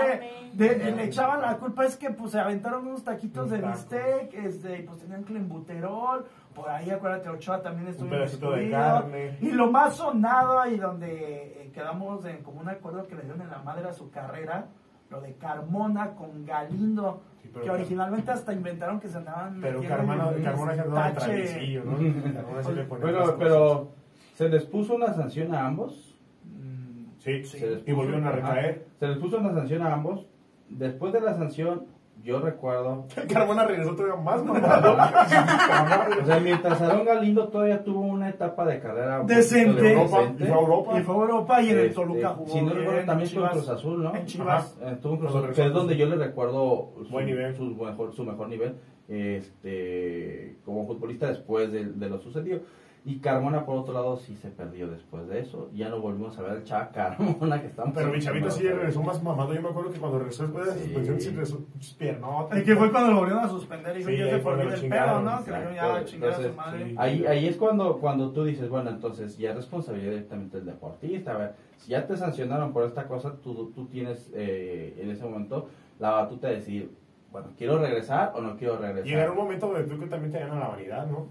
de- No. le echaban la culpa, es que pues se aventaron unos taquitos Un de bistec, este, y pues tenían clembuterol. Por ahí, acuérdate, Ochoa también estuvo Un pedacito de incluido. carne. Y lo más sonado y donde eh, quedamos en como un acuerdo que le dieron en la madre a su carrera, lo de Carmona con Galindo. Sí, pero- que originalmente hasta inventaron que se andaban Pero Carmona, Carmona se andaba de tache. traviesillo, ¿no? Carmona sí le ponía Bueno, pero se les puso una sanción a ambos. Mm, Sí, Sí. Se les y volvieron a recaer. Se les puso una sanción a ambos. Después de la sanción, yo recuerdo. [laughs] Carmona regresó todavía más mamado. [laughs] O sea, mientras Aarón Galindo todavía tuvo una etapa de carrera Decente. de Europa, decente. y fue a Europa. Y fue a Europa y en el Este, Toluca jugó. Si no recuerdo, también en estuvo en Chivas. Cruz Azul, ¿no? En Chivas. Eh, Estuvo en Cruz Azul, que es donde yo le recuerdo su, Buen nivel. su mejor, su mejor nivel este, como futbolista después de, de lo sucedido. Y Carmona, por otro lado, sí se perdió después de eso. Ya no volvimos a ver al Chava Carmona que estamos Pero mi chavito sí a regresó más mamado. Yo me acuerdo que cuando regresó después de la Sí. suspensión, sí regresó piernotas. Y que fue cuando lo volvieron a suspender y Sí, que ahí se fue el pedo, ¿no? Que ya chingar a su madre. sí. Ahí, ahí es cuando, cuando tú dices, bueno, entonces ya es responsabilidad directamente del deportista. A ver, si ya te sancionaron por esta cosa, tú, tú tienes eh, en ese momento la batuta de decir, bueno, ¿quiero regresar o no quiero regresar? Llegará un momento donde tú que también te gana la vanidad, ¿no?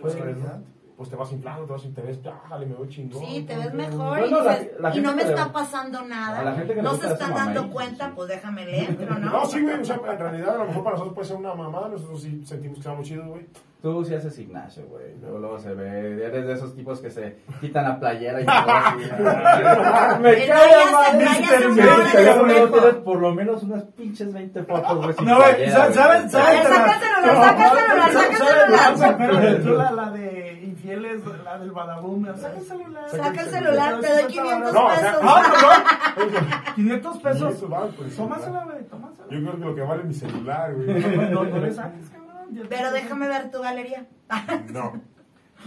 Pues, Pues, ¿verdad? Pues te vas inflando, te vas te ves, dale, me voy chingón. Sí, te ves mejor y, la- la y no me está pasando a la nada. gente que le No se están dando cuenta, sí. pues déjame le entro, ¿no? No, sí, güey, o sea, en realidad a lo mejor para nosotros puede ser una mamada, nosotros sí sentimos que estamos chidos, güey. Tú sí haces gimnasio, güey. Luego, luego se ve. Eres de esos tipos que se quitan la playera y todo así. [laughs] Me cae por lo menos unas pinches 20 fotos, güey. No, güey, ¿sabes? ¿Sabes? Pero la de infiel fieles, la del Badaboom. Saca el celular. Saca el celular, te doy 500 No, o sea, pesos. Ah, perdón. 500 pesos. El Tómasela, güey, tómasela. Yo creo que lo que vale es mi celular, güey. No, no le saques, cabrón. Pero déjame ver tu galería. No.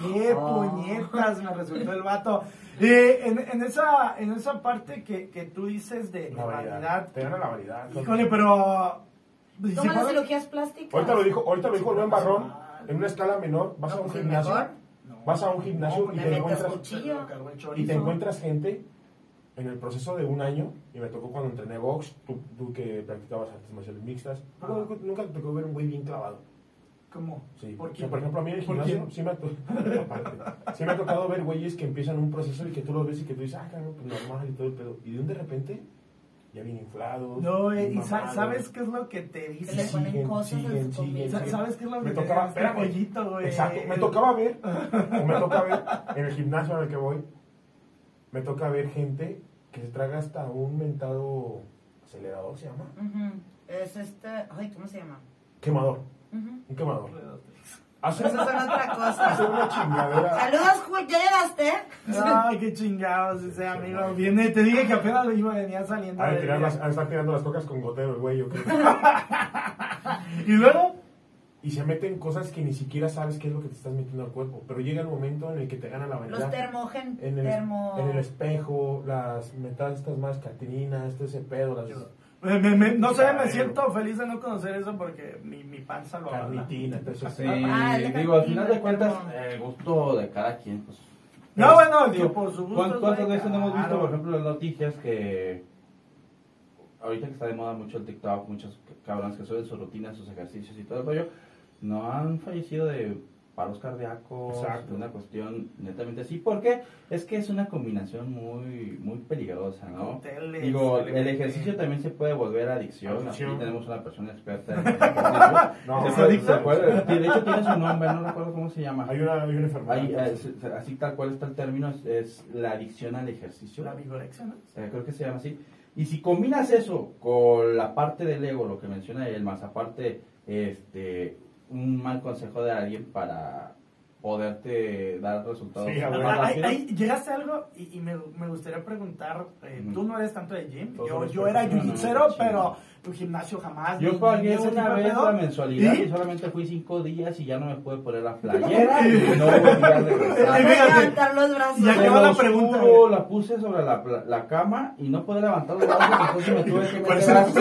Qué puñetas me resultó el vato. Eh, en, en esa, en esa parte que, que tú dices de, La variedad. Te gana la variedad. Híjole, pero. ¿se Toma las cirugías plásticas. Ahorita lo dijo, ahorita lo dijo Rubén Barrón, en una escala menor, vas a un No, pues, gimnasio, mejor. Vas a un gimnasio No, y te encuentras y te encuentras gente en el proceso de un año, y me tocó cuando entrené box, tú, tú que practicabas artes marciales mixtas, Ajá. nunca, te tocó ver un güey bien clavado. ¿Cómo? Sí, ¿Por o qué? sea, por ejemplo, a mí en el ¿Por gimnasio sí me, ha [laughs] sí me ha tocado ver güeyes que empiezan un proceso y que tú los ves y que tú dices, ah, cabrón, pues normal y todo el pedo. Y de un de repente, ya bien inflados. No, eh, y mamados. ¿sabes qué es lo que te Que le ponen siguen, cosas en siguen. ¿Sabes qué es lo que Me te tocaba, este espérame. pollito, güey? Exacto, me tocaba ver, o me toca ver, en el gimnasio en el que voy, me toca ver gente que se traga hasta un mentado acelerador, ¿se llama? Es este. Ay, ¿cómo se llama? Quemador, Ujú. un quemador. Hace, Esas son otra cosa. una chingadera. Saludos, Julio. ¿Ya llegaste? Ay, qué chingados ese amigo. Viene, te dije que apenas lo iba venía saliendo. De, del tirar las, de estar tirando las cocas con gotero el güey, yo creo. [laughs] Y luego, Y se meten cosas que ni siquiera sabes qué es lo que te estás metiendo al cuerpo. Pero llega el momento en el que te gana la vanidad. Los termogen. en el, termo... en el espejo, las metas estas más catrinas, este ese pedo, las me- me- me- no sé, me siento feliz de no conocer eso porque mi, mi panza lo habla. carnitina, entonces Sí, Ah, digo, al final de cuentas, el gusto de cada quien, pues. No, bueno, Digo, que por su gusto. ¿cuántas, veces no hemos visto, por ejemplo, en las noticias que ahorita que está de moda mucho el TikTok, muchos cabrones que suben su rutina, sus ejercicios y todo el rollo, no han fallecido de paros cardíacos, Exacto. una cuestión netamente así, porque es que es una combinación muy muy peligrosa, ¿no? Digo, el ejercicio también se puede volver adicción, Adicción. aquí tenemos una persona experta en [laughs] ejercicio. No, Se ¿es puede- adicta? se puede- sí, de hecho tiene su nombre, no recuerdo cómo se llama. hay una, hay una enfermedad. Ahí, eh, así tal cual está el término, es, es la adicción al ejercicio. La vigorexia, ¿no? Eh, creo que se llama así. Y si combinas eso con la parte del ego, lo que menciona él, más aparte, este, un mal consejo de alguien para poderte dar resultados Sí, a más. Ahí- ahí llegaste a algo y, y me, me gustaría preguntar, eh, tú no eres tanto de gym, Todos yo, yo era no, pero. Tu gimnasio jamás. Yo ni- pagué una vez la mensualidad ¿Y? y solamente fui cinco días y ya no me pude poner la playera y no volví a [laughs] levantar los brazos. Y aquí va la pregunta, la puse sobre la, la cama y no podía levantar los brazos, entonces me tuve que meter Parece así. que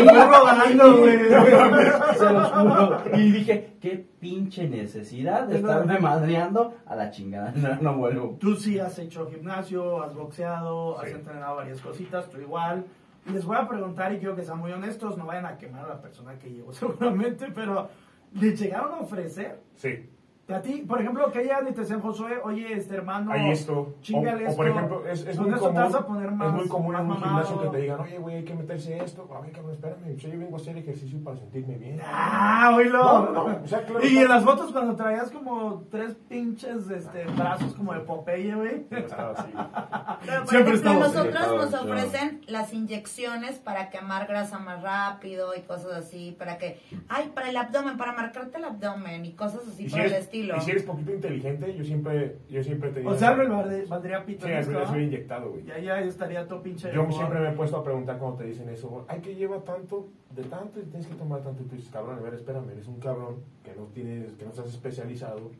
se los juro. Y dije, qué pinche necesidad de estarme madreando a la chingada. No, no vuelvo. Tú sí has hecho gimnasio, has boxeado, has entrenado varias cositas, tú igual. Les voy a preguntar, y quiero que sean muy honestos, no vayan a quemar a la persona que llevo [laughs] seguramente, pero ¿le llegaron a ofrecer? Sí, A ti, por ejemplo, que ella ni te decían, Josué, oye, este hermano, hay esto. Chíngale o, o por esto. ejemplo, es, es muy esto común, vas a poner más- es muy común en un gimnasio que te digan, oye, güey, hay que meterse esto. A ver, cabrón, espérame, yo vengo a hacer ejercicio para sentirme bien. Ah, oílo. No, no, no, o sea, claro, y en las fotos cuando traías como tres pinches este, brazos como de Popeye, güey. Estaba así. [laughs] Pero, por Siempre ejemplo, estamos nosotros nos ofrecen las inyecciones para quemar grasa más rápido y cosas así, para que, ay, para el abdomen, para marcarte el abdomen y cosas así Y si, por el eres, estilo. y si eres poquito inteligente, yo siempre, yo siempre he tenido... O sea, Albert valdría- pito Sí, ¿ah? soy inyectado, güey. Ya, ya estaría todo pinche. Yo siempre me he puesto a preguntar cuando te dicen eso, ay, que lleva tanto, de tanto y tienes que tomar tanto. Y tú dices, cabrón, a ver, espérame, eres un cabrón que no tienes, que no estás especializado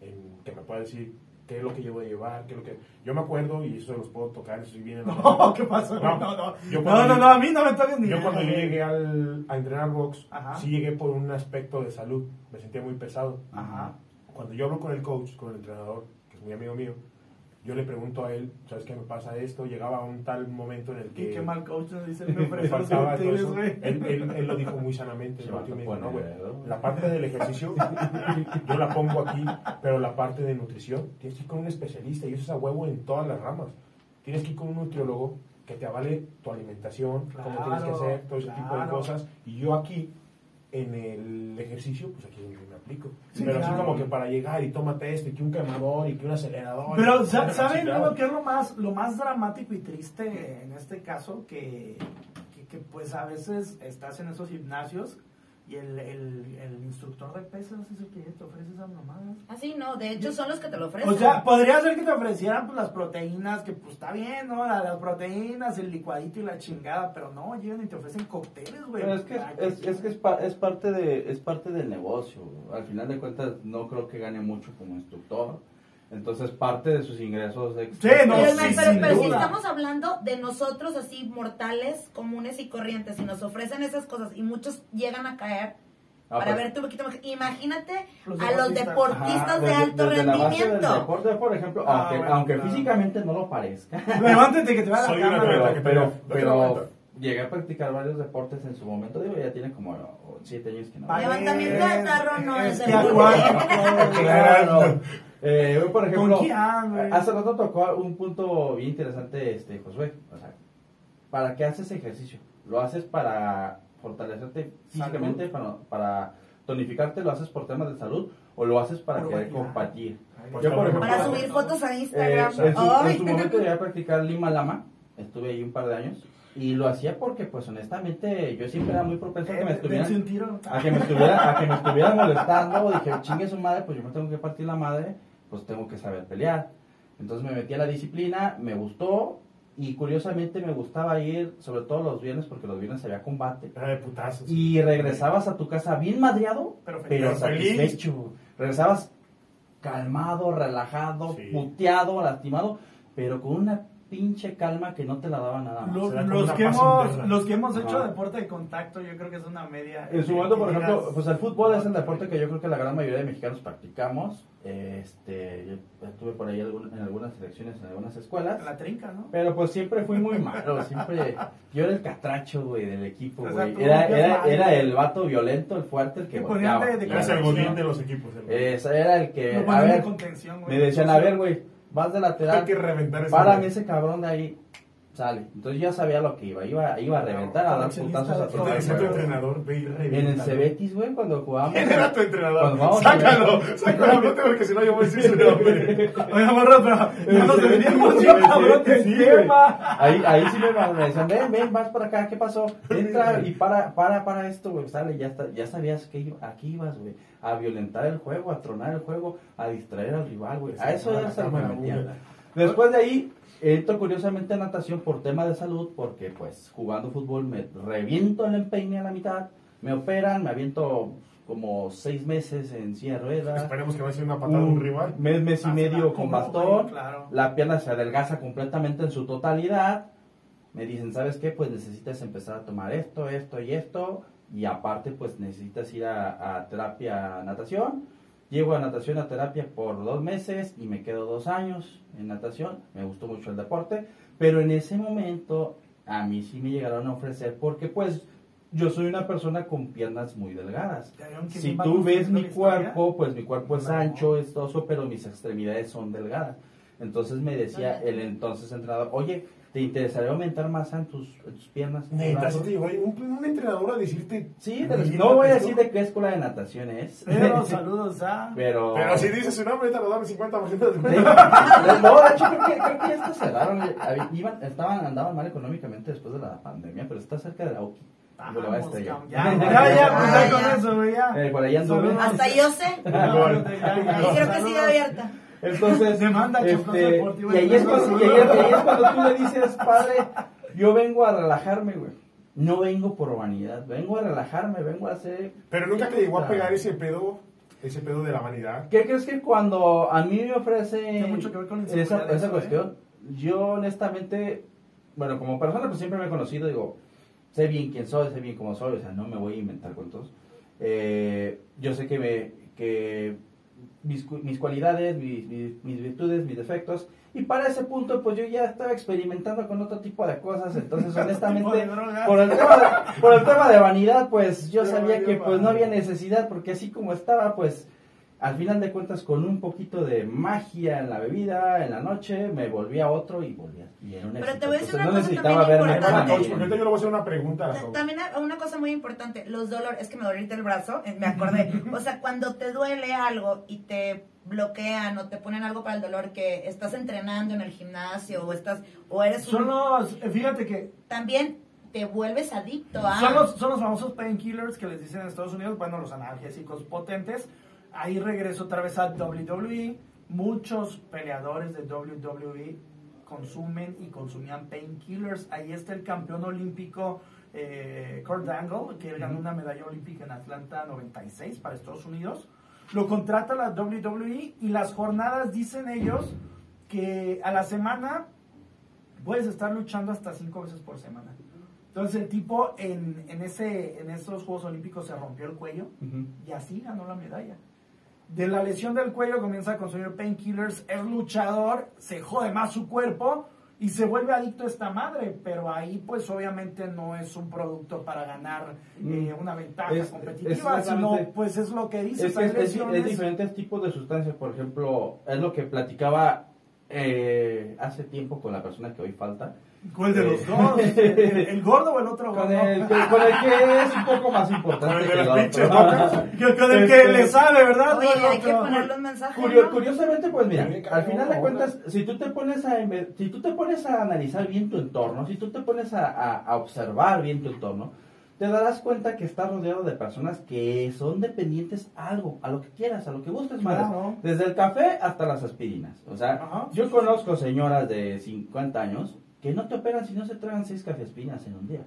en que me pueda decir qué es lo que yo voy a llevar, qué es lo que... Yo me acuerdo, y eso se los puedo tocar, eso viene... [laughs] No, ¿qué pasó? No, No, no. yo No, no, no, a mí no me toques ni Yo cuando yo llegué al, a entrenar box, Ajá. sí llegué por un aspecto de salud, me sentía muy pesado. Ajá. Cuando yo hablo con el coach, con el entrenador, que es muy amigo mío, yo le pregunto a él, ¿sabes qué me pasa esto? Llegaba a un tal momento en el Y que qué mal coach nos dice, [laughs] me me faltaba todo eso. Él, él- él lo dijo muy sanamente. El a me dijo, no, güey, la parte del ejercicio [laughs] yo la pongo aquí, pero la parte de nutrición tienes que ir con un especialista y eso es a huevo en todas las ramas. Tienes que ir con un nutriólogo que te avale tu alimentación, cómo tienes que Claro, hacer, todo ese tipo de claro. cosas. Y yo aquí, en el ejercicio, pues aquí es donde me aplico. Sí, pero claro. así como que para llegar y tómate esto, y que un quemador, y que un acelerador. Pero, ¿saben lo que es lo más, lo más dramático y triste en este caso? Que, que, que, pues a veces estás en esos gimnasios y el, el, el instructor de pesas es el que te ofrece esas mamadas. Así no, de hecho son los que te lo ofrecen. O sea, podría ser que te ofrecieran pues, las proteínas, que pues está bien, ¿no? La- Las proteínas, el licuadito y la chingada, pero no, llegan y te ofrecen cócteles, güey. Pero es que, Ah, es, es que es, pa- es parte de, es parte del negocio. Al final de cuentas, no creo que gane mucho como instructor. Entonces, parte de sus ingresos extras. Sí, no, pero, sí, pero- sin pero si duda. estamos hablando de nosotros así mortales, comunes y corrientes, y nos ofrecen esas cosas y muchos llegan a caer Ah, para pues, verte un poquito mejor. Imagínate Los a los deportistas. ajá, de desde- alto desde la base del rendimiento. deporte, por ejemplo, Ah, aunque, bueno, aunque claro. físicamente no lo parezca. [laughs] Levántate que te va a la cámara. pero, que pero, pero llegué a practicar varios deportes en su momento. Digo, ya tiene como 7 años que no. Levantamiento de tarro no es acuático. Claro. Eh, yo, por ejemplo, ¿Con quién, güey? hace rato tocó un punto bien interesante, este, Josué. O sea, ¿para qué haces ejercicio? ¿Lo haces para fortalecerte físicamente, para, para tonificarte? ¿Lo haces por temas de salud? ¿O lo haces para Por querer compartir? Yo, por ejemplo, Para subir fotos a Eh, Instagram. en, su, en su momento llegué a practicar Lima Lama, estuve ahí un par de años y lo hacía porque pues honestamente yo siempre era muy propenso a que me Eh, estuvieran un tiro. a que me estuviera a que me estuvieran molestando, dije, chingue su madre, pues yo me tengo que partir la madre, pues tengo que saber pelear. Entonces me metí a la disciplina, me gustó y curiosamente me gustaba ir, sobre todo los viernes porque los viernes había combate. Era de putazos. Y regresabas a tu casa bien madreado, Pero pero, feliz. satisfecho. Regresabas calmado, relajado, Sí. puteado, lastimado, pero con una pinche calma que no te la daba nada más. Los, los que hemos, los que hemos hecho Ajá. deporte de contacto, yo creo que es una media. En su momento, por ejemplo, pues el fútbol es el deporte que yo creo que la gran mayoría de mexicanos practicamos. Este, yo estuve por ahí algún- en algunas selecciones, en algunas escuelas. La trinca, ¿no? Pero pues siempre fui muy malo, siempre... Yo era el catracho, güey, del equipo, O sea, güey. Era, era, era el vato violento, el fuerte, el que volteaba. Eres el godín de los equipos. el. Ese era el que... Lo A ver, contención, güey. me decían, a ver, güey, vas de Hay lateral, que reventar ese párame ese cabrón de ahí, sale. Entonces ya sabía lo que iba, iba, iba a reventar, a dar putazos a todo el entrenador, ve y En el. Cebetis, güey, cuando jugábamos... ¿Quién era tu entrenador? Cuando vamos a- sácalo, sácalo, no porque si no yo voy a decir su nombre. [laughs] Morro, pero ya nos cabrón tema. Ahí, ahí sí me, me decían, ven, ven, vas para acá, ¿qué pasó? Entra y para, para, para esto, güey, sale, ya, está, ya sabías que iba- aquí ibas, güey, a violentar el juego, a tronar el juego, a distraer al rival, güey, a eso la es a lo que cámara, me. Después de ahí, entro curiosamente a natación por tema de salud, porque pues jugando fútbol me reviento el empeine a la mitad, me operan, me aviento como seis meses en silla de ruedas. Esperemos que no sea una patada de un rival. mes, mes y medio con bastón, claro. la pierna se adelgaza completamente en su totalidad. Me dicen, ¿sabes qué? Pues necesitas empezar a tomar esto, esto y esto. Y aparte, pues necesitas ir a, a terapia natación. Llego a natación a terapia por dos meses y me quedo dos años en natación. Me gustó mucho el deporte. Pero en ese momento a mí sí me llegaron a ofrecer porque pues yo soy una persona con piernas muy delgadas. Si tú ves mi cuerpo, pues mi cuerpo es No. ancho, es toso, pero mis extremidades son delgadas. Entonces me decía el entonces entrenador, oye, ¿te interesaría aumentar masa en tus, en tus piernas? en tus Neta, brazos?" sí te llegó ahí un, un entrenador a decirte. Sí, de- "Quítate no voy a esto". decir de qué escuela de natación es. Pero [laughs] saludos a. pero... Pero si dices su nombre, te lo dame 50% de no, de hecho creo que, creo que ya está cerraron. Iban, estaban, andaban mal económicamente después de la pandemia, pero está cerca de la UKI. Vamos, Ya, ya, ya, pues ya con ya. eso, ya. Eh. Hasta yo sé. Ya, ya, ya, Y creo que sigue abierta. Entonces, Demanda este, y, ahí es cuando, Veracruz. y ahí es- y ahí es cuando tú le dices, padre, yo vengo a relajarme, güey. No vengo por vanidad, vengo a relajarme, vengo a hacer... Pero nunca te llegó a pegar ese pedo, ese pedo de la vanidad. ¿Qué crees que cuando a mí me ofrece mucho que ver con la esa, esa ¿eh? cuestión? Yo honestamente, bueno, como persona pues siempre me he conocido, digo, sé bien quién soy, sé bien cómo soy, o sea, no me voy a inventar cuentos. Eh, yo sé que, me, que mis, mis cualidades, mis, mis, mis virtudes, mis defectos, y para ese punto pues yo ya estaba experimentando con otro tipo de cosas, entonces [laughs] honestamente... Por el, tema de, por el tema de vanidad, pues yo sabía que pues no había necesidad, porque así como estaba, pues al final de cuentas con un poquito de magia en la bebida, en la noche, me volvía otro y volvía. Y era un Pero éxito. te voy a decir Entonces, una no cosa necesitaba también verme importante. yo le voy a hacer una pregunta a. También una cosa muy importante, los dolores, es que me doliste el brazo, eh, me acordé. O sea, cuando te duele algo y te bloquean o te ponen algo para el dolor que estás entrenando en el gimnasio o estás o eres Son un, los. Fíjate que. también te vuelves adicto a... Son los, son los famosos painkillers que les dicen en Estados Unidos, bueno, los analgésicos potentes. Ahí regreso otra vez a WWE. Muchos peleadores de WWE consumen y consumían painkillers. Ahí está el campeón olímpico eh, Kurt Angle, que él ganó una medalla olímpica en Atlanta 96 para Estados Unidos. Lo contrata la WWE y las jornadas dicen ellos que a la semana puedes estar luchando hasta cinco veces por semana. Entonces el tipo en, en, ese, en esos Juegos Olímpicos se rompió el cuello y así ganó la medalla. De la lesión del cuello comienza a consumir painkillers, es luchador, se jode más su cuerpo y se vuelve adicto a esta madre, pero ahí pues obviamente no es un producto para ganar eh, Mm. una ventaja Es- competitiva, sino pues es lo que dice. Es, es- es diferentes tipos de sustancias, por ejemplo, es lo que platicaba eh, hace tiempo con la persona que hoy falta. ¿Cuál de los dos? ¿El, el gordo o el otro Con gordo? el, que, con el que es un poco más importante Con el de que el las pinches Con el que Este, le sabe, ¿verdad? Oye, hay que ponerle un mensaje, Curio- ¿no? curiosamente, pues mira, al final de cuentas, si tú te pones a si tú te pones a analizar bien tu entorno, si tú te pones a, a- a observar bien tu entorno, te darás cuenta que estás rodeado de personas que son dependientes a algo, a lo que quieras, a lo que gustes, madres. Claro. Desde el café hasta las aspirinas. O sea, Ajá. yo conozco señoras de 50 años que no te operan si no se tragan seis café aspirinas en un día.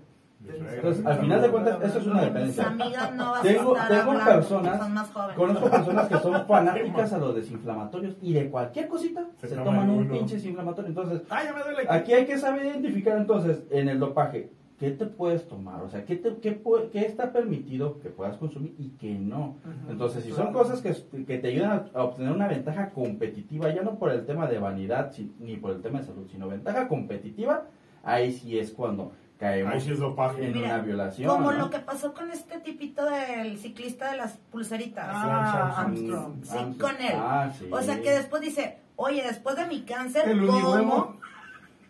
Entonces, al final de cuentas, eso es una dependencia. no Tengo- personas-. Conozco personas que son [laughs] fanáticas a los desinflamatorios y de cualquier cosita se, Se toman un pinche desinflamatorio. Entonces, Ay, aquí hay que saber identificar entonces en el dopaje qué te puedes tomar, o sea, qué, te- qué, pu- qué está permitido que puedas consumir y qué no. Entonces, si son claro. cosas que, que te ayudan a, obtener una ventaja competitiva, ya no por el tema de vanidad si- ni por el tema de salud, sino ventaja competitiva, ahí sí es cuando caemos Ahí sí es dopaje. en Mira, una violación. Como ¿no? lo que pasó con este tipito del ciclista de las pulseritas. Ah, Armstrong. Armstrong. Sí, Armstrong. con él. Ah, sí. O sea que después dice, oye, después de mi cáncer, El ¿cómo?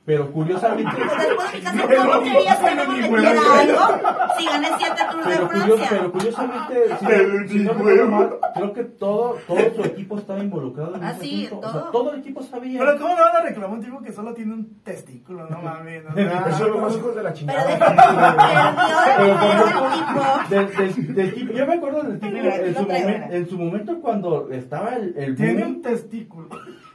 Pero curiosamente... Después de mi cáncer, El ¿cómo unihuevo, querías que [laughs] no me algo si gané siete Tours de Pero, Francia? pero curiosamente, si, si no mal, creo que todo, todo su equipo estaba involucrado en Ah, ese sí, asunto. O todo. sea, todo el equipo sabía. Pero ¿cómo le van a reclamar un tipo que solo tiene un testículo? No mames. o sea, [laughs] Esos son los más hijos de la Pero chingada. de [laughs] perdió Pero, el tipo. Del, tipo, yo me acuerdo del tipo en lo su, momento, cuando estaba el, el Tiene un testículo.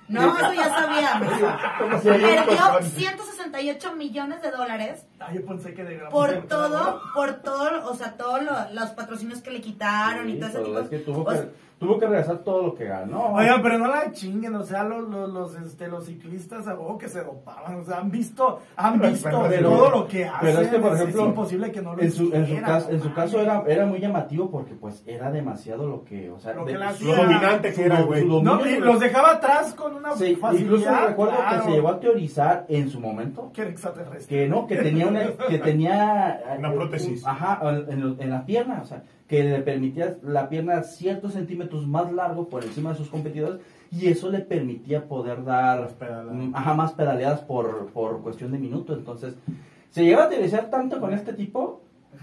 No, eso ya sabíamos. [laughs] Perdió costón. 168 millones de dólares Ay, yo pensé que de por todo, por todo, o sea, todos lo- los patrocinios que le quitaron y todo ese tipo es que tuvo, que, que regresar todo lo que ganó. Oigan, pero no la chinguen, o sea, los, los, los, este, los ciclistas a huevo que se dopaban, o sea, han visto, han visto Pero- todo lo que hacen, pero es que, por ejemplo, imposible que no lo en su, en su caso, en su caso era, era muy llamativo porque pues era demasiado lo que, o sea, Lo que de- Lo hacía. dominante que era, güey. No, y los dejaba atrás con una Sí, facilidad, incluso recuerdo claro. que se llegó a teorizar en su momento Que era extraterrestre. que no, que tenía una, que tenía eh, Una prótesis. un- ajá, en, en la pierna, o sea, que le permitía la pierna ciertos centímetros más largo por encima de sus competidores y eso le permitía poder dar Más pedaladas. mm, ajá, más pedaleadas por, por cuestión de minuto. Entonces, se llegó a utilizar tanto con este tipo,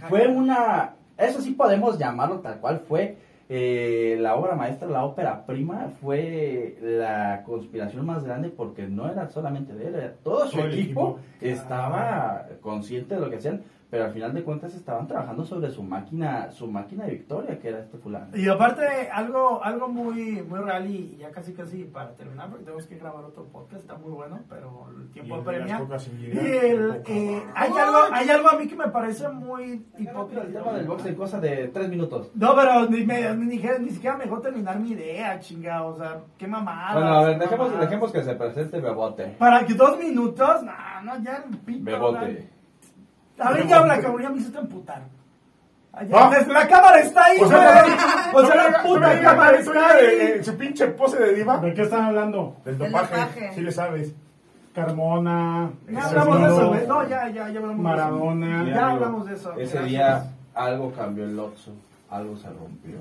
fue una, eso sí podemos llamarlo tal cual, fue eh, la obra maestra, la ópera prima, fue la conspiración más grande porque no era solamente de él, era todo su equipo, equipo. estaba consciente de lo que hacían, pero al final de cuentas estaban trabajando sobre su máquina, su máquina de victoria, que era este fulano. Y aparte, algo, algo muy, muy real y ya casi casi para terminar, porque tenemos que grabar otro podcast, está muy bueno, pero el tiempo Y el de apremia. Y el, eh, hay, algo, hay algo a mí que me parece muy hipócrita. El tema del box en cosa de tres minutos. No, pero ni, me, ni, ni- ni siquiera me dejó terminar mi idea, chinga, o sea, qué mamada. Bueno, a ver, dejemos, dejemos que se presente Bebote. Para que dos minutos, no, no, ya el pito. Bebote. A ver, ya habla, cabrón, ya me hiciste emputar. Ah. ya, La cámara está ahí, O güey. sea, O sea, la tú me puta cámara está de- ahí. en su pinche pose de diva. ¿De qué están hablando? Del Del dopaje. dopaje. Sí le sabes. Carmona, Ya hablamos de es eso, no. güey. No, ya, ya, ya hablamos de eso. Maradona. Ya hablamos de eso. Ese Gracias. día algo cambió el Oxxo, algo se rompió.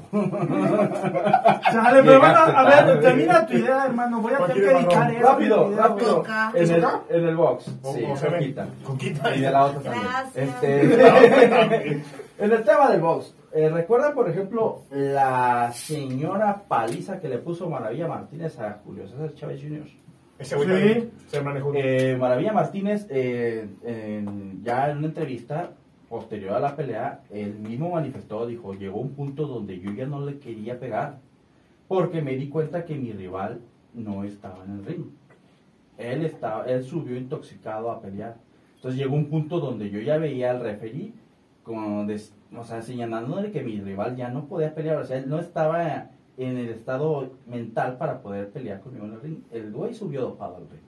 Chale, pero bueno, a ver, tarde. termina tu idea, hermano. Voy a ¿Cuál tener que marrón? eso. rápido, video, rápido. En el, en el box. O- Sí, o se ven. coquita. Coquita. Y de la otra también. Gracias. Este, [laughs] [laughs] en el tema del box, eh, ¿recuerdan, por ejemplo, la señora paliza que le puso Maravilla Martínez a Julio César Chávez Jr.? Ese güey Sí. se manejó. Eh, Maravilla Martínez, eh, en- ya en una entrevista, posterior a la pelea, él mismo manifestó, dijo, llegó un punto donde yo ya no le quería pegar, porque me di cuenta que mi rival no estaba en el ring. Él, estaba, él subió intoxicado a pelear. Entonces llegó un punto donde yo ya veía al referee, como des- o sea, señalándole que mi rival ya no podía pelear, o sea, él no estaba en el estado mental para poder pelear conmigo en el ring. El güey subió dopado al ring.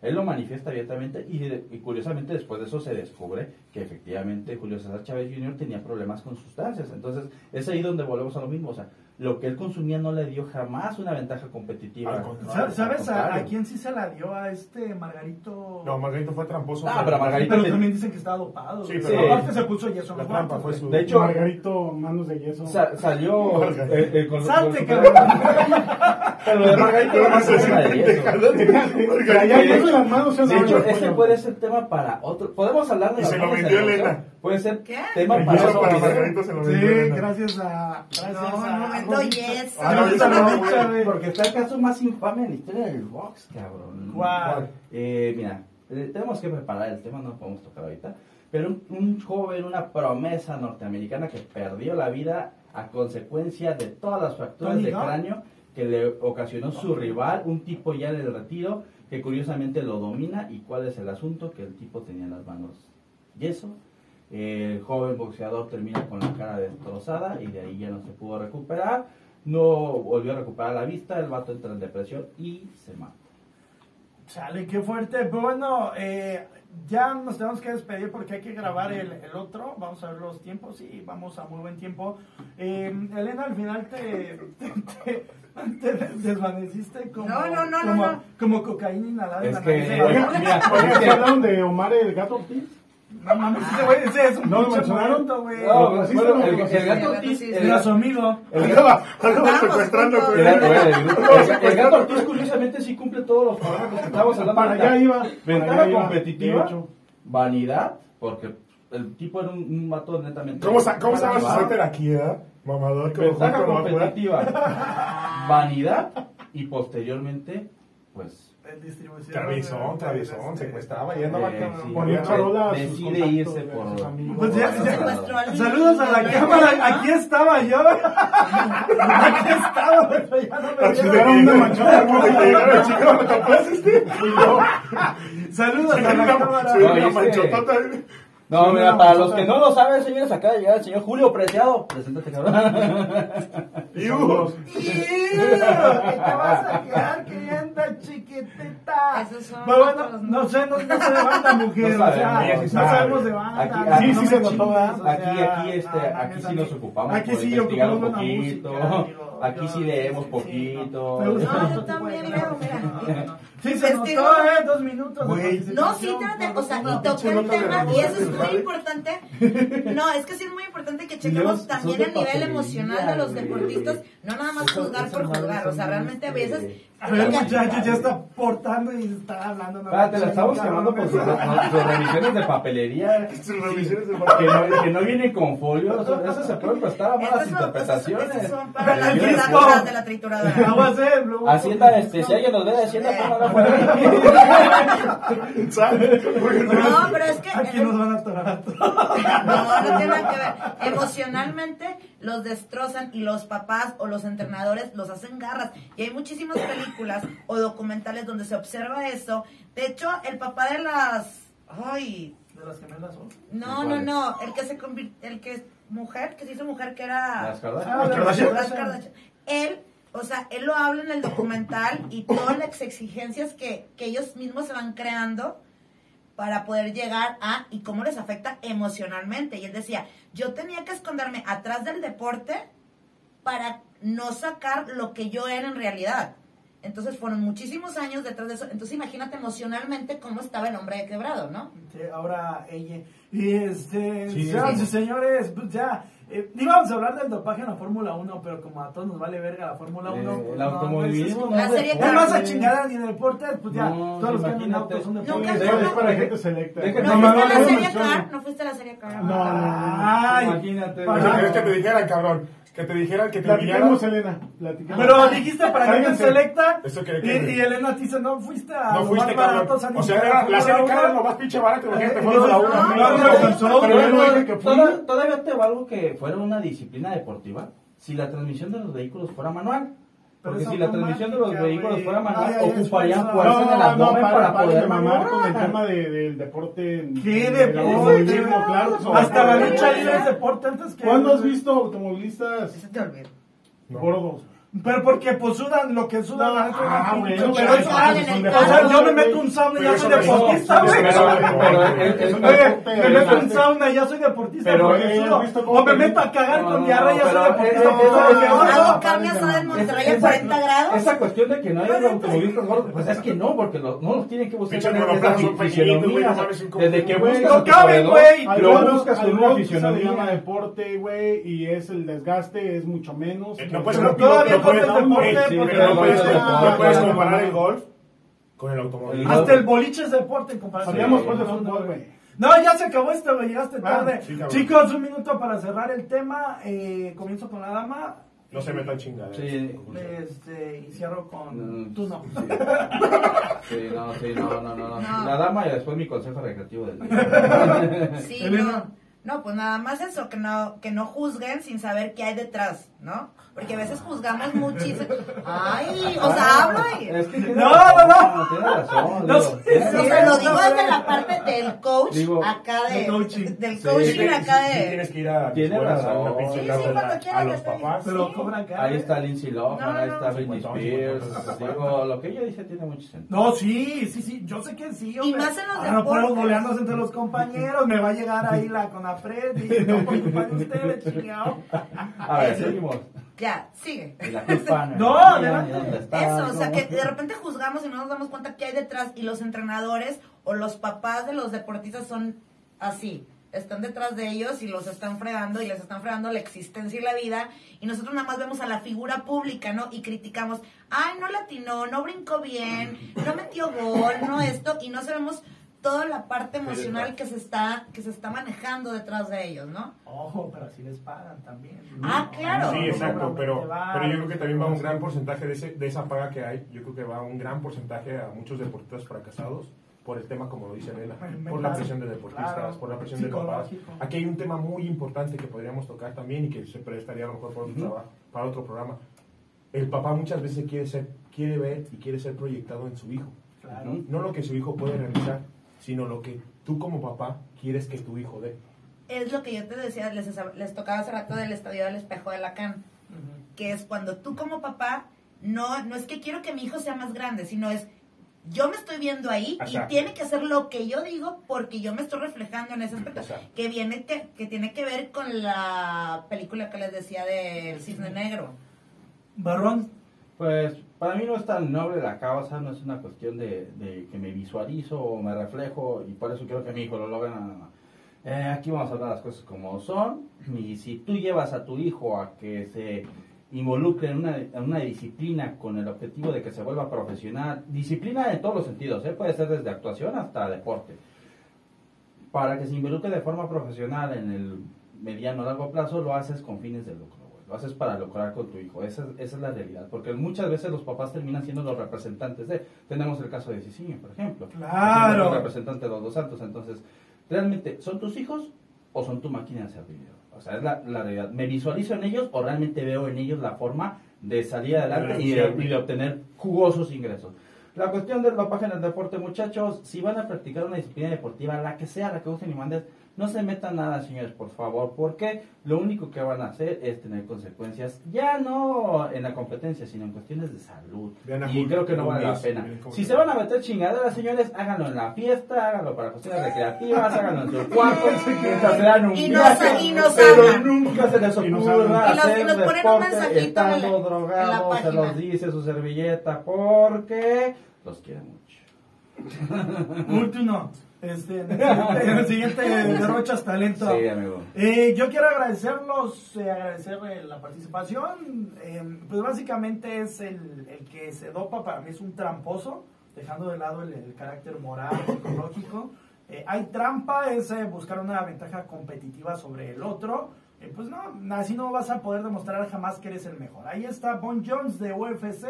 Él lo manifiesta abiertamente y curiosamente después de eso se descubre que efectivamente Julio César Chávez Jr. tenía problemas con sustancias. Entonces es ahí donde volvemos a lo mismo. O sea, lo que él consumía no le dio jamás una ventaja competitiva. Al contrario. Sa- Al ¿Sabes a, quién sí se la dio? A este Margarito. No, Margarito fue tramposo. Ah, pero Margarito Pero también dicen que estaba dopado. Sí, pero- aparte se puso yeso en La trampa guantes, fue güey. su... De hecho- Margarito, manos de yeso. Sa- salió [laughs] eh, eh, con, Salte, con- cabrón. [laughs] Pero lo de Margarito no tema de hecho, ese puede ser tema para otro. Podemos hablar de Y vendió en. Elena. Puede ser ¿Qué? tema para se lo Sí, vendió Elena. gracias a. Gracias No, a. un momento, yes. Ah, no, no. Porque está el caso más infame en la historia del box, cabrón. ¿Cuál? Eh, mira, eh, tenemos que preparar el tema, no lo podemos tocar ahorita. Pero un, un joven, una promesa norteamericana que perdió la vida a consecuencia de todas las fracturas de cráneo que le ocasionó su rival, un tipo ya en el retiro, que curiosamente lo domina. ¿Y cuál es el asunto? Que el tipo tenía las manos yeso. El joven boxeador termina con la cara destrozada y de ahí ya no se pudo recuperar. No volvió a recuperar la vista, el vato entra en depresión y se mata. Chale, qué fuerte. Pero bueno, eh, ya nos tenemos que despedir porque hay que grabar el, el otro. Vamos a ver los tiempos y vamos a muy buen tiempo. Eh, Elena, al final te, te, te- te desvaneciste como, No, no, no, como, no. como cocaína inhalada. en Es la que, eh, mira, oiga, es ¿sí que- hablaron de Omar el gato Ortiz? No mames, ese güey, ese es un ¿No pinche momento, güey. No, pues, bueno, sí, el, sí, el gato Ortiz, el, Era su amigo. el gato- Andaba, secuestrando el- gato Ortiz curiosamente sí cumple todos los parámetros que estábamos hablando. Para allá iba. para Ventaja allá iba, competitiva, vanidad, porque el tipo era un, un vato netamente. ¿Cómo, sa- cómo se llama su aquí, eh? Mamador, que Ventaja ojo, que lo va a jugar. competitiva, [laughs] vanidad y posteriormente, pues. En distribución. Cabezón, cabezón, secuestraba y andaba eh, Ponía charola a sus decide irse por. sus amigos. Pues ya- ya- Saludos a la cámara, aquí estaba yo. [laughs] Aquí estaba, pero ya no me vieron. una. Saludos a la cámara. No. No, mira, para los que no lo saben, señores, acaba de llegar el señor Julio Preciado. Preséntate, cabrón. [laughs] Y uh. ¡Iu! [laughs] ¿Qué te vas a quedar queriendo, chiquitita? Esos son Pero bueno, otros, no sé, no, no sé de banda, mujer. No o sea, no sabemos de banda. Aquí- no aquí sí se notó, ¿verdad? Aquí, aquí, este, no, aquí sí nos ocupamos Aquí por sí un ocupamos la poquito. Aquí sí leemos poquito. no. Yo también leo, mira. Sí, se notó, ¿eh? Dos minutos. No, sí, te, o sea, y toqué el tema, y eso es muy [laughs] importante. No, es que sí es muy importante que chequemos también el nivel emocional de los deportistas, no nada más juzgar por juzgar, o sea, realmente a este, veces... A ver, muchacho, ya está portando y está hablando. ¿no? Espérate, la estamos quemando por sus, [laughs] sus revisiones de papelería. sus revisiones de Que no, que no vienen con folio. Eso, se puede prestar a malas interpretaciones. son para las de la trituradora. Aguas, eh, luego- Hacienda, este, si alguien nos ve de Hacienda, póngala fuera. No, pero es que... Aquí nos van a atorar a todos. No, no tiene nada que ver. Emocionalmente los destrozan y los papás o los entrenadores los hacen garras. Y hay muchísimas películas o documentales donde se observa eso. De hecho, el papá de las... Ay, De las gemelas no, no, no. El que se convirtió... El que es mujer, que se hizo mujer, que era... Las Kardashian. Ah, Las Kardashian. Las Kardashian. Él, o sea, él lo habla en el documental y todas las exigencias que, que ellos mismos se van creando para poder llegar a y cómo les afecta emocionalmente. Y él decía, yo tenía que esconderme atrás del deporte para no sacar lo que yo era en realidad. Entonces fueron muchísimos años detrás de eso. Entonces imagínate emocionalmente cómo estaba el hombre quebrado, ¿no? Sí, ahora ella. Y este, Sí, señoras sí. señores, pues ya, Eh, íbamos a hablar del dopaje en la Fórmula 1, pero como a todos nos vale verga la Fórmula 1. Eh, pues, el no, automovilismo no, no La es serie deporte. Es más a Carne. chingada ni de deportes, pues ya, No, todos los que andan en imagínate. autos son deportes. No, es para gente selecta. Deja- ¿No No, fuiste a no, la no, serie. Car? ¿No fuiste a la serie Car? No, no, no. Ay, Imagínate. Para- ¿Qué querés que te dijeran, cabrón? Que te dijeran que te Platicamos. Elena. Platicamos. Pero dijiste para que selecta Eso y, que- y Elena te dice, no fuiste a No los fuiste, baratos O sea, era- la serie cara lo más pinche barato. Imagínate, Eh, Fórmula no, 1. no, no, no, no, no, pero yo no dije que fui. Toda- Todavía te valgo que fuera una disciplina deportiva si la transmisión de los vehículos fuera manual. Porque si la transmisión de los vehículos fuera manual, Ay, ay, ocuparían fuerza en el No, no, abdomen para, poder de mamar con el tema de, del deporte. en- ¿Qué en el deporte? Hasta la lucha libre es deporte antes que... ¿Cuándo has visto automovilistas gordos? Pero porque pues sudan lo que sudan la neta, Ah, bueno, pero eso O sea, yo me meto un sauna y ya soy no- deportista, no, güey. no- [laughs] Oye, Pero- me meto un sauna y ya soy deportista Pero, eh, sudo. ¿has visto cómo O me meto a cagar No, con no, diarrea y ya no, soy deportista. ¿Hago carne asada en Monterrey a Esa- 40 grados? Esa cuestión de que no hay automovilistas gordos, pues es que no, porque los, no los tienen que buscar en fisionomía, no Desde que buscas No caben, güey. lo buscas con una se llama fisionomía. deporte, güey, y es el desgaste es mucho menos. Eh, No ser todavía no puedes- corre el deporte, eh, porque no puedes- deporte- no puedes comparar el golf con el automóvil. El Hasta el boliche es deporte en comparación. Hablamos Sí. pues de fútbol, güey. No, ya se acabó esto, güey. Llegaste Ah, tarde. sí. Chicos, un minuto para cerrar el tema. Eh, comienzo con la dama. No se metan chingadas. Sí. Este, y cierro con. Mm, Tú no. Sí, Sí, no, sí, no, no, no, no. La dama y después mi consejo recreativo del día. Sí, no. No, pues nada más eso, que no, que no juzguen sin saber qué hay detrás, ¿no? Porque a veces juzgamos muchísimo. Ay, o sea, hablo y... Es que tiene No, no, no. Tiene razón. No digo, O sí, sea, lo no, digo no, desde no. la parte del coach, Digo, acá de, coaching. del Sí, coaching Sí, acá sí, de... tienes que ir a Tiene a razón. pinche Sí, sí, a- a los papás. Pero Sí. cobran caro. Ahí está Lindsay Lohan, No, ahí no, está no. Britney Spears. Digo, lo que ella dice tiene mucho sentido. No, sí, sí, sí, yo sé que sí. hombre. más en los Ah, no puedo deportes. entre los compañeros, me va a llegar ahí la Conapred y no por culpa de ustedes, chingado. A ver, seguimos. Ya, sigue. Y la culpa [laughs] No, dónde está, Eso, o sea, no. que de repente juzgamos y no nos damos cuenta qué hay detrás y los entrenadores o los papás de los deportistas son así. Están detrás de ellos y los están fregando y les están fregando la existencia y la vida y nosotros nada más vemos a la figura pública, ¿no? Y criticamos, ay, no latinó, no brincó bien, no metió gol, no esto y no sabemos toda la parte emocional que se está que se está manejando detrás de ellos, ¿no? Ojo, pero si les pagan también. Ah, claro. Sí, No, exacto, no, pero, no, pero yo creo que también va un gran porcentaje de, ese, de esa paga que hay, yo creo que va un gran porcentaje a muchos deportistas fracasados por el tema, como lo dice Mental. por la presión de deportistas, Claro. por la presión de papás. Aquí hay un tema muy importante que podríamos tocar también y que se prestaría a lo mejor para otro, Ujú. trabajo, para otro programa. El papá muchas veces quiere, ser, quiere ver y quiere ser proyectado en su hijo. Claro. No lo que su hijo puede realizar, sino lo que tú como papá quieres que tu hijo dé. Es lo que yo te decía, les, les tocaba hace rato del estadio del espejo de Lacan. Ujú. que es cuando tú como papá no no es que quiero que mi hijo sea más grande, sino es yo me estoy viendo ahí y tiene que hacer lo que yo digo porque yo me estoy reflejando en ese aspecto que viene que, que tiene que ver con la película que les decía del cisne negro. Barrón, Pues para mí no es tan noble la causa, no es una cuestión de, que me visualizo o me reflejo y por eso quiero que mi hijo lo logre. no, no. Eh, aquí vamos a hablar las cosas como son y si tú llevas a tu hijo a que se involucre en una, disciplina con el objetivo de que se vuelva profesional, disciplina en todos los sentidos, ¿eh? puede ser desde actuación hasta deporte, para que se involucre de forma profesional en el mediano o largo plazo, lo haces con fines de lucro. Lo haces para lucrar con tu hijo. Esa, es- esa es la realidad. Porque muchas veces los papás terminan siendo los representantes de. Tenemos el caso de Cicinho, por ejemplo. Claro. El representante de los dos santos. Entonces, realmente, ¿son tus hijos o son tu máquina de hacer dinero? O sea, es la, la realidad. ¿Me visualizo en ellos o realmente veo en ellos la forma de salir adelante y de, y de obtener jugosos ingresos? La cuestión del dopaje en el deporte, muchachos, si van a practicar una disciplina deportiva, la que sea, la que usen y mandes, no se metan nada, señores, por favor, porque lo único que van a hacer es tener consecuencias, ya no en la competencia, sino en cuestiones de salud. Y creo que no vale la pena. Si se van a meter chingaderas, señores, háganlo en la fiesta, háganlo para cuestiones recreativas, háganlo en su [laughs] cuarto, mientras se dan un Y nos- viaje, y nos pero nunca se les ocurra hacer deporte mensajito en la- estando en la drogados, se los dice su servilleta, porque los quiere mucho. último. Este, en el siguiente, en el siguiente derrochas talento. Sí, amigo. Eh, yo quiero agradecerlos, eh, agradecer eh, la participación. Eh, pues básicamente es el, el que se dopa, para mí es un tramposo, dejando de lado el, el carácter moral, psicológico. Hay trampa, es buscar una ventaja competitiva sobre el otro. Eh, pues no, así no vas a poder demostrar jamás que eres el mejor. Ahí está Bon Jones de UFC.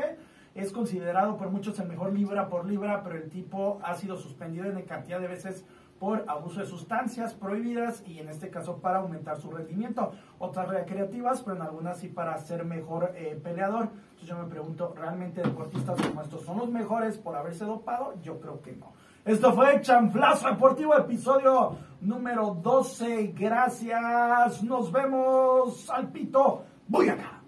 Es considerado por muchos el mejor libra por libra, pero el tipo ha sido suspendido en cantidad de veces por abuso de sustancias prohibidas y en este caso para aumentar su rendimiento. Otras recreativas, pero en algunas sí para ser mejor eh, peleador. Entonces yo me pregunto, ¿realmente deportistas como estos son los mejores por haberse dopado? Yo creo que no. Esto fue Chanflazo Deportivo, episodio número 12. Gracias. Nos vemos al pito. Voy acá.